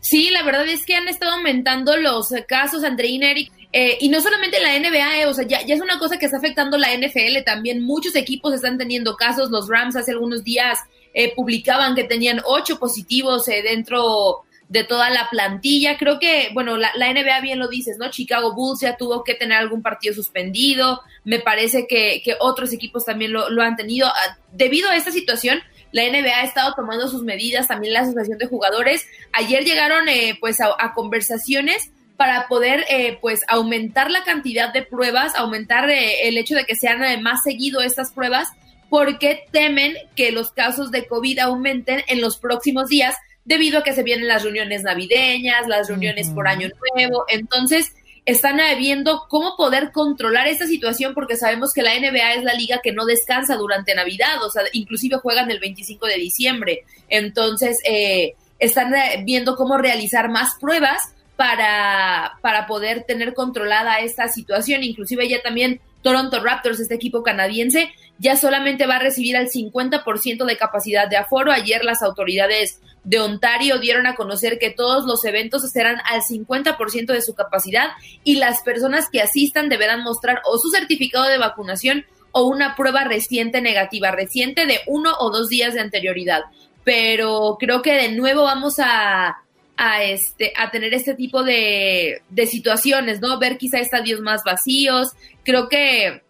Sí, la verdad es que han estado aumentando los casos, Andreina, Eric, eh, y no solamente en la NBA, eh, o sea, ya, es una cosa que está afectando la NFL también. Muchos equipos están teniendo casos. Los Rams hace algunos días eh, publicaban que tenían ocho positivos dentro de toda la plantilla. Creo que, bueno, la, NBA bien lo dices, ¿no? Chicago Bulls ya tuvo que tener algún partido suspendido. Me parece que, que otros equipos también lo, lo han tenido. Ah, debido a esta situación, la NBA ha estado tomando sus medidas, también la Asociación de Jugadores. Ayer llegaron pues a, a conversaciones para poder eh, pues aumentar la cantidad de pruebas, aumentar eh, el hecho de que sean eh, más seguido estas pruebas, porque temen que los casos de COVID aumenten en los próximos días debido a que se vienen las reuniones navideñas, las reuniones por año nuevo, entonces están viendo cómo poder controlar esta situación porque sabemos que la NBA es la liga que no descansa durante Navidad, o sea, inclusive juegan el 25 de diciembre, entonces están viendo cómo realizar más pruebas para, para poder tener controlada esta situación. Inclusive ya también Toronto Raptors, este equipo canadiense, ya solamente va a recibir al 50% de capacidad de aforo. Ayer las autoridades de Ontario dieron a conocer que todos los eventos serán al 50% de su capacidad y las personas que asistan deberán mostrar o su certificado de vacunación o una prueba reciente negativa, reciente de uno o dos días de anterioridad. Pero creo que de nuevo vamos a, a, este, a tener este tipo de, de situaciones, ¿no? Ver quizá estadios más vacíos. Creo que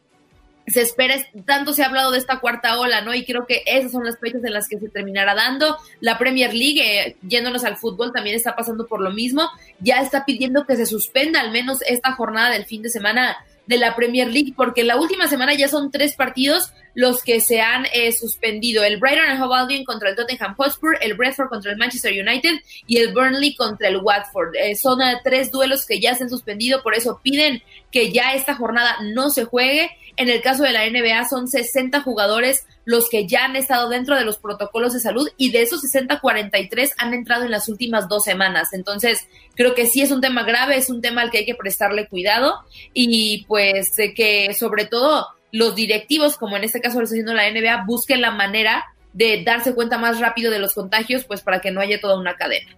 se espera, tanto se ha hablado de esta cuarta ola, ¿no? Y creo que esas son las fechas en las que se terminará dando. La Premier League, eh, yéndonos al fútbol, también está pasando por lo mismo. Ya está pidiendo que se suspenda al menos esta jornada del fin de semana de la Premier League, porque la última semana ya son tres partidos los que se han eh, suspendido. El Brighton and Hove contra el Tottenham Hotspur, el Bradford contra el Manchester United y el Burnley contra el Watford. Eh, son eh, tres duelos que ya se han suspendido, por eso piden que ya esta jornada no se juegue. En el caso de la NBA son 60 jugadores los que ya han estado dentro de los protocolos de salud y de esos 60, 43 han entrado en las últimas dos semanas. Entonces, creo que sí es un tema grave, es un tema al que hay que prestarle cuidado y pues que sobre todo los directivos, como en este caso lo está haciendo la NBA, busquen la manera de darse cuenta más rápido de los contagios, pues para que no haya toda una cadena.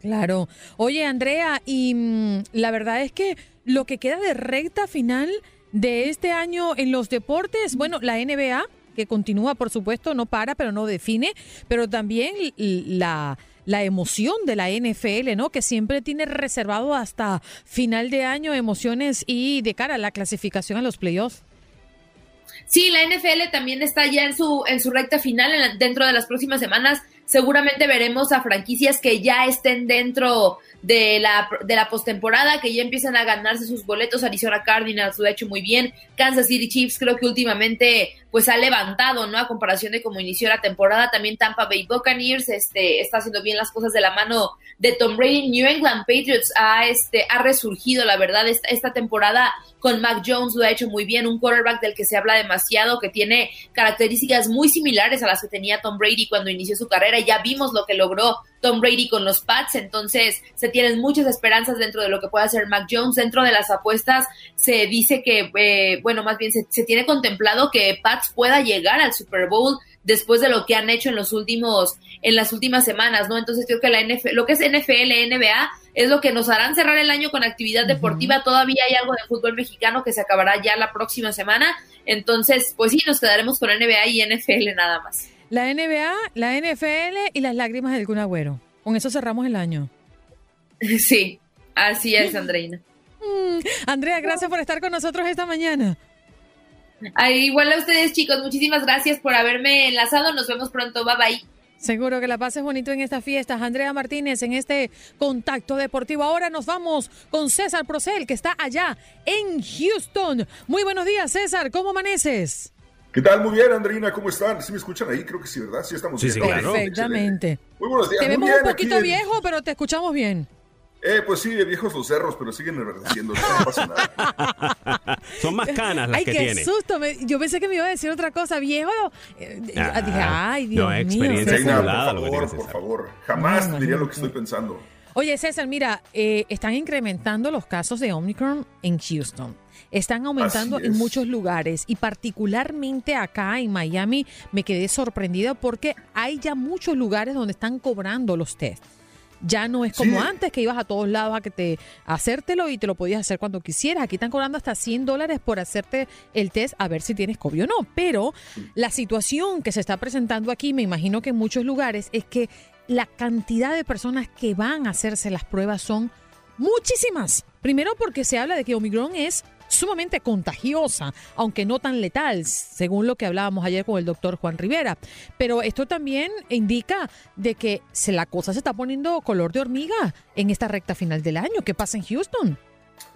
Claro. Oye, Andrea, y mm, la verdad es que lo que queda de recta final de este año en los deportes, bueno, la NBA que continúa, por supuesto, no para, pero no define, pero también la, la emoción de la NFL, ¿no? Que siempre tiene reservado hasta final de año emociones y de cara a la clasificación a los playoffs. Sí, la NFL también está ya en su, en su recta final. dentro de las próximas semanas, seguramente veremos a franquicias que ya estén dentro de la, de la postemporada, que ya empiezan a ganarse sus boletos. Arizona Cardinals lo ha hecho muy bien. Kansas City Chiefs creo que últimamente pues ha levantado, ¿no? A comparación de cómo inició la temporada. También Tampa Bay Buccaneers este, está haciendo bien las cosas de la mano de Tom Brady. New England Patriots ha, este, ha resurgido, la verdad, esta, esta temporada con Mac Jones lo ha hecho muy bien. Un quarterback del que se habla demasiado, que tiene características muy similares a las que tenía Tom Brady cuando inició su carrera. Ya vimos lo que logró Tom Brady con los Pats, entonces se tienen muchas esperanzas dentro de lo que pueda hacer Mac Jones. Dentro de las apuestas se dice que, eh, bueno, más bien se, tiene contemplado que Pats pueda llegar al Super Bowl después de lo que han hecho en los últimos, en las últimas semanas, ¿no? Entonces creo que la NFL, lo que es NFL, NBA, es lo que nos harán cerrar el año con actividad deportiva. Todavía hay algo de fútbol mexicano que se acabará ya la próxima semana. Entonces, pues sí, nos quedaremos con NBA y NFL nada más. La NBA, la NFL y las lágrimas del Kun Agüero. Con eso cerramos el año. *laughs* Sí, así es, Andreina. Mm, Andrea, gracias por estar con nosotros esta mañana. igual a ustedes, chicos, muchísimas gracias por haberme enlazado. Nos vemos pronto. Bye bye. Seguro que la pases bonito en estas fiestas. Andrea Martínez en este contacto deportivo. Ahora nos vamos con César Procel, que está allá en Houston. Muy buenos días, César. ¿Cómo amaneces? ¿Qué tal? Muy bien, Andreina, ¿cómo están? ¿Sí me escuchan ahí? Creo que sí, ¿verdad? Sí, estamos bien. Perfectamente. Muy buenos días. Te vemos un poquito viejo, pero te escuchamos bien. Eh, pues sí, viejos los cerros, pero siguen enverdeciendo, no pasa nada. *laughs* Son más canas las ay, que qué tiene. susto. yo pensé que me iba a decir otra cosa. Viejo. Eh, ah, dije, ay, Dios no, mío. experiencia César. acumulada, por lo que favor, por favor. Jamás diría lo que estoy pensando. Oye, César, mira, eh, están incrementando los casos de Omicron en Houston. Están aumentando en muchos lugares y particularmente acá en Miami me quedé sorprendida porque hay ya muchos lugares donde están cobrando los test. Ya no es como Sí. antes que ibas a todos lados a que te a hacértelo y te lo podías hacer cuando quisieras. Aquí están cobrando hasta 100 dólares por hacerte el test a ver si tienes COVID o no. Pero la situación que se está presentando aquí, me imagino que en muchos lugares, es que la cantidad de personas que van a hacerse las pruebas son muchísimas. Primero porque se habla de que Omicron es sumamente contagiosa, aunque no tan letal, según lo que hablábamos ayer con el doctor Juan Rivera. Pero esto también indica de que se, la cosa se está poniendo color de hormiga en esta recta final del año. ¿Qué pasa en Houston?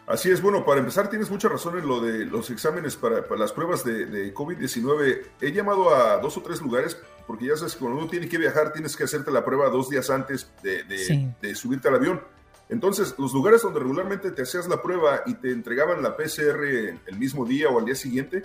Así es, bueno, para empezar tienes mucha razón en lo de los exámenes para, para las pruebas de, de COVID-19. He llamado a dos o tres lugares porque ya sabes que cuando uno tiene que viajar tienes que hacerte la prueba dos días antes de, de- Sí. de subirte al avión. Entonces, los lugares donde regularmente te hacías la prueba y te entregaban la PCR el mismo día o al día siguiente,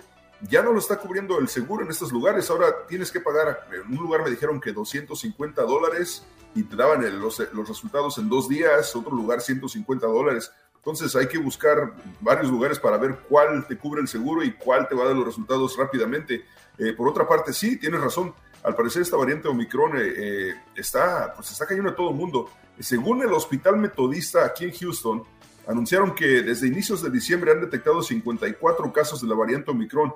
ya no lo está cubriendo el seguro en estos lugares. Ahora tienes que pagar, en un lugar me dijeron que 250 dólares y te daban los, los resultados en dos días, otro lugar 150 dólares. Entonces hay que buscar varios lugares para ver cuál te cubre el seguro y cuál te va a dar los resultados rápidamente. Eh, por otra parte, sí, tienes razón. Al parecer esta variante Omicron eh, eh, está, pues está cayendo a todo el mundo. Según el Hospital Metodista aquí en Houston, anunciaron que desde inicios de diciembre han detectado 54 casos de la variante Omicron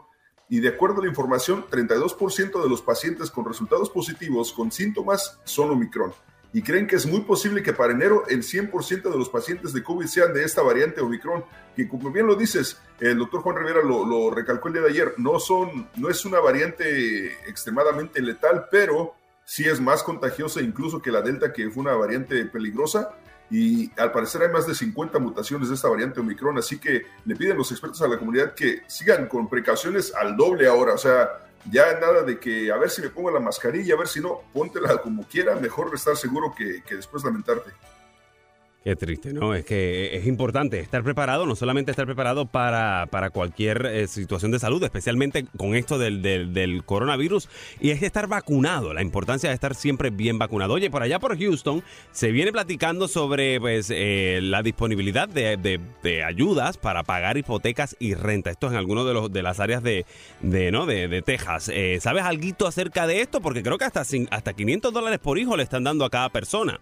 y de acuerdo a la información, 32% de los pacientes con resultados positivos con síntomas son Omicron. Y creen que es muy posible que para enero el 100% de los pacientes de COVID sean de esta variante Omicron, que como bien lo dices, el doctor Juan Rivera lo, lo recalcó el día de ayer, no, son, no es una variante extremadamente letal, pero sí es más contagiosa incluso que la Delta, que fue una variante peligrosa. Y al parecer hay más de 50 mutaciones de esta variante Omicron, así que le piden los expertos a la comunidad que sigan con precauciones al doble ahora. O sea, ya nada de que a ver si me pongo la mascarilla, a ver si no, póntela como quiera, mejor estar seguro que, que después lamentarte. Qué triste, ¿no? Es que es importante estar preparado, no solamente estar preparado para, para cualquier eh, situación de salud, especialmente con esto del, del, coronavirus, y es estar vacunado, la importancia de estar siempre bien vacunado. Oye, por allá por Houston se viene platicando sobre pues, eh, la disponibilidad de, de- de ayudas para pagar hipotecas y renta. Esto es en algunas de, los, de las áreas de, de, ¿no? de, de Texas. Eh, ¿Sabes algo acerca de esto? Porque creo que hasta, hasta 500 dólares por hijo le están dando a cada persona.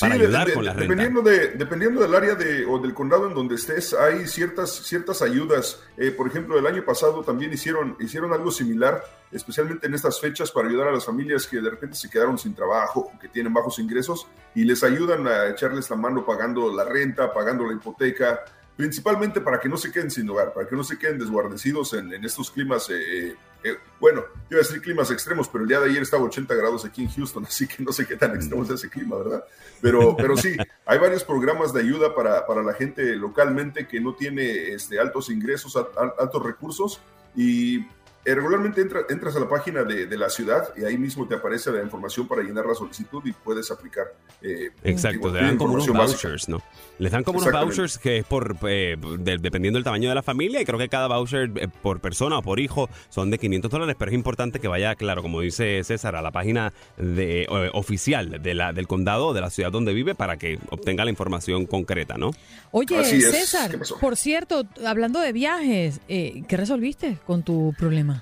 Para de- ayudar de- con la renta. dependiendo, de, dependiendo del área de, o del condado en donde estés, hay ciertas, ciertas ayudas. Eh, por ejemplo, el año pasado también hicieron, hicieron algo similar, especialmente en estas fechas, para ayudar a las familias que de repente se quedaron sin trabajo, o que tienen bajos ingresos, y les ayudan a echarles la mano pagando la renta, pagando la hipoteca, principalmente para que no se queden sin hogar, para que no se queden desguarnecidos en, en estos climas. eh, eh, bueno, iba a decir climas extremos, pero el día de ayer estaba 80 grados aquí en Houston, *laughs* así que no sé qué tan extremo es ese clima, ¿verdad? Pero, *laughs* pero sí, hay varios programas de ayuda para, para la gente localmente que no tiene este, altos ingresos, al- al- altos recursos, y regularmente entra- entras a la página de, de la ciudad y ahí mismo te aparece la información para llenar la solicitud y puedes aplicar. eh, Exacto, te dan como unos básica. vouchers, ¿no? Les dan como unos vouchers que es por eh, de- dependiendo del tamaño de la familia y creo que cada voucher eh, por persona o por hijo son de 500 dólares, pero es importante que vaya, claro, como dice César, a la página de, eh, oficial de la, del condado o de la ciudad donde vive para que obtenga la información concreta, ¿no? Oye. César, por cierto, hablando de viajes, eh, ¿qué resolviste con tu problema?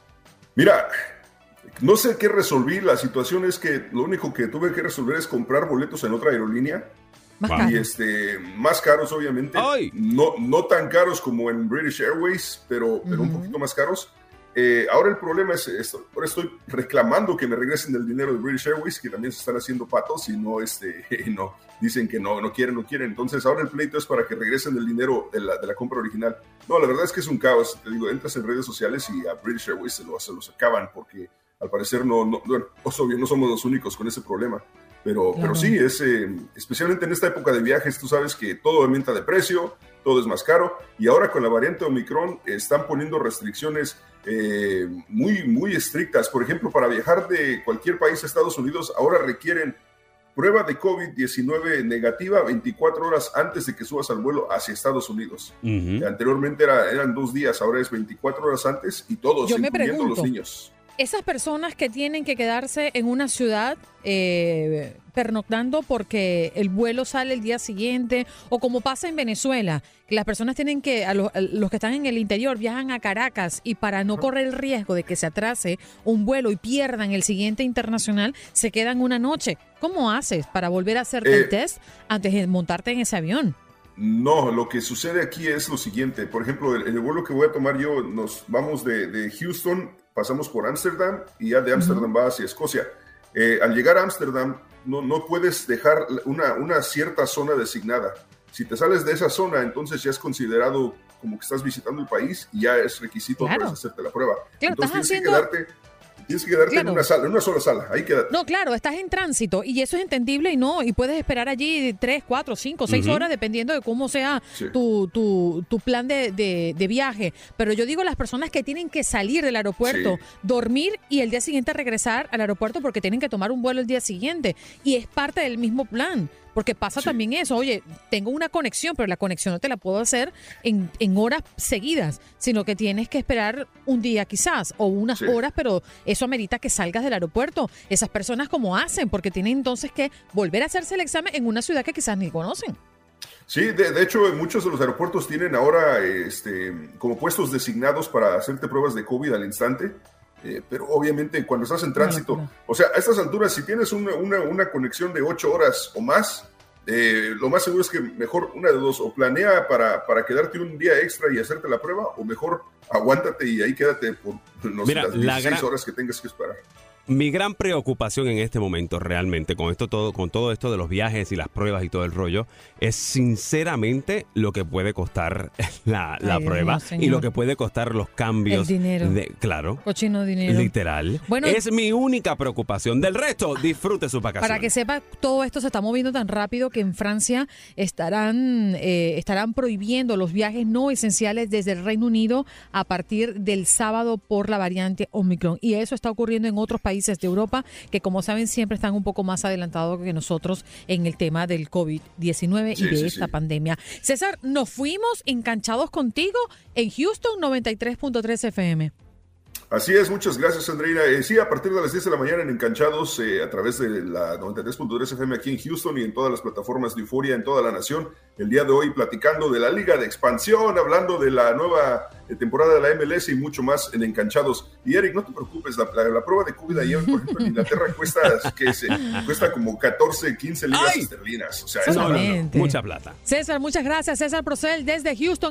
Mira, no sé qué resolví. La situación es que lo único que tuve que resolver es comprar boletos en otra aerolínea. Más Wow. Y este, más caros, obviamente. ¡Ay! No, no tan caros como en British Airways, pero, pero un poquito más caros. Eh, ahora el problema es esto. Ahora estoy reclamando que me regresen el dinero de British Airways, que también se están haciendo patos y no, este, *laughs* no dicen que no, no quieren, no quieren. Entonces ahora el pleito es para que regresen el dinero de la, de la compra original. No, la verdad es que es un caos. Te digo, entras en redes sociales y a British Airways se, lo, se los acaban porque al parecer no, no, bueno, obvio, no somos los únicos con ese problema. Pero, Claro. pero sí, es, eh, especialmente en esta época de viajes, tú sabes que todo aumenta de precio, todo es más caro, y ahora con la variante Omicron están poniendo restricciones eh, muy, muy estrictas. Por ejemplo, para viajar de cualquier país a Estados Unidos, ahora requieren prueba de COVID-19 negativa 24 horas antes de que subas al vuelo hacia Estados Unidos. Ujú. Anteriormente era, eran dos días, ahora es 24 horas antes y todos, Yo me incluyendo pregunto, los niños. esas personas que tienen que quedarse en una ciudad eh, pernoctando porque el vuelo sale el día siguiente, o como pasa en Venezuela, que las personas tienen que, a los, a los que están en el interior viajan a Caracas y para no correr el riesgo de que se atrase un vuelo y pierdan el siguiente internacional, se quedan una noche. ¿Cómo haces para volver a hacerte Eh, el test antes de montarte en ese avión? No, lo que sucede aquí es lo siguiente. Por ejemplo, el, el vuelo que voy a tomar yo, nos vamos de, de Houston, pasamos por Ámsterdam y ya de Ámsterdam va hacia Escocia. Eh, al llegar a Ámsterdam, no, no puedes dejar una, una cierta zona designada. Si te sales de esa zona, entonces ya es considerado como que estás visitando el país y ya es requisito Claro. para hacerte la prueba. Entonces estás tienes que quedarte, tienes que quedarte Claro. en una sala, en una sola sala. Ahí quédate. No, claro, estás en tránsito y eso es entendible y no, y puedes esperar allí tres, cuatro, cinco, seis Ujú. horas dependiendo de cómo sea Sí. tu, tu, tu plan de, de- de viaje. Pero yo digo las personas que tienen que salir del aeropuerto, Sí. dormir y el día siguiente regresar al aeropuerto porque tienen que tomar un vuelo el día siguiente. Y es parte del mismo plan. Porque pasa también eso, oye, tengo una conexión, pero la conexión no te la puedo hacer en, en horas seguidas, sino que tienes que esperar un día quizás o unas Sí. horas, pero eso amerita que salgas del aeropuerto. Esas personas como hacen, porque tienen entonces que volver a hacerse el examen en una ciudad que quizás ni conocen. Sí, de, de hecho, muchos de los aeropuertos tienen ahora este, como puestos designados para hacerte pruebas de COVID al instante. Eh, pero obviamente cuando estás en tránsito, o sea, a estas alturas, si tienes una, una- una conexión de ocho horas o más, eh, lo más seguro es que mejor una de dos, o planea para, para quedarte un día extra y hacerte la prueba, o mejor aguántate y ahí quédate por no sé, las la 16 gran- horas que tengas que esperar. Mi gran preocupación en este momento realmente con esto todo, con todo esto de los viajes y las pruebas y todo el rollo, es sinceramente lo que puede costar *laughs* la, la Ay, prueba y lo que puede costar los cambios. El dinero. de- claro. Cochino dinero. Literal. Bueno, es mi única preocupación. Del resto, disfrute sus vacaciones. Para que sepa, todo esto se está moviendo tan rápido que en Francia estarán, eh, estarán prohibiendo los viajes no esenciales desde el Reino Unido a partir del sábado por la variante Omicron. Y eso está ocurriendo en otros países de Europa que, como saben, siempre están un poco más adelantados que nosotros en el tema del COVID-19 y de sí, esta sí. pandemia. César, nos fuimos enganchados contigo en Houston 93.3 FM. Así es, muchas gracias Andreina. Eh, sí, a partir de las 10 de la mañana en Encanchados, eh, a través de la 93.3 FM aquí en Houston y en todas las plataformas de Euforia en toda la nación, el día de hoy platicando de la Liga de Expansión, hablando de la nueva eh, temporada de la MLS y mucho más en Encanchados. Y Eric, no te preocupes, la, la- la prueba de COVID ayer, por ejemplo, en Inglaterra *laughs* cuesta, que se, cuesta como 14, 15 libras esterlinas. O sea, es No, no, no, mucha plata. César, muchas gracias. César Procel desde Houston.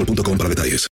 boostmobile.com para detalles.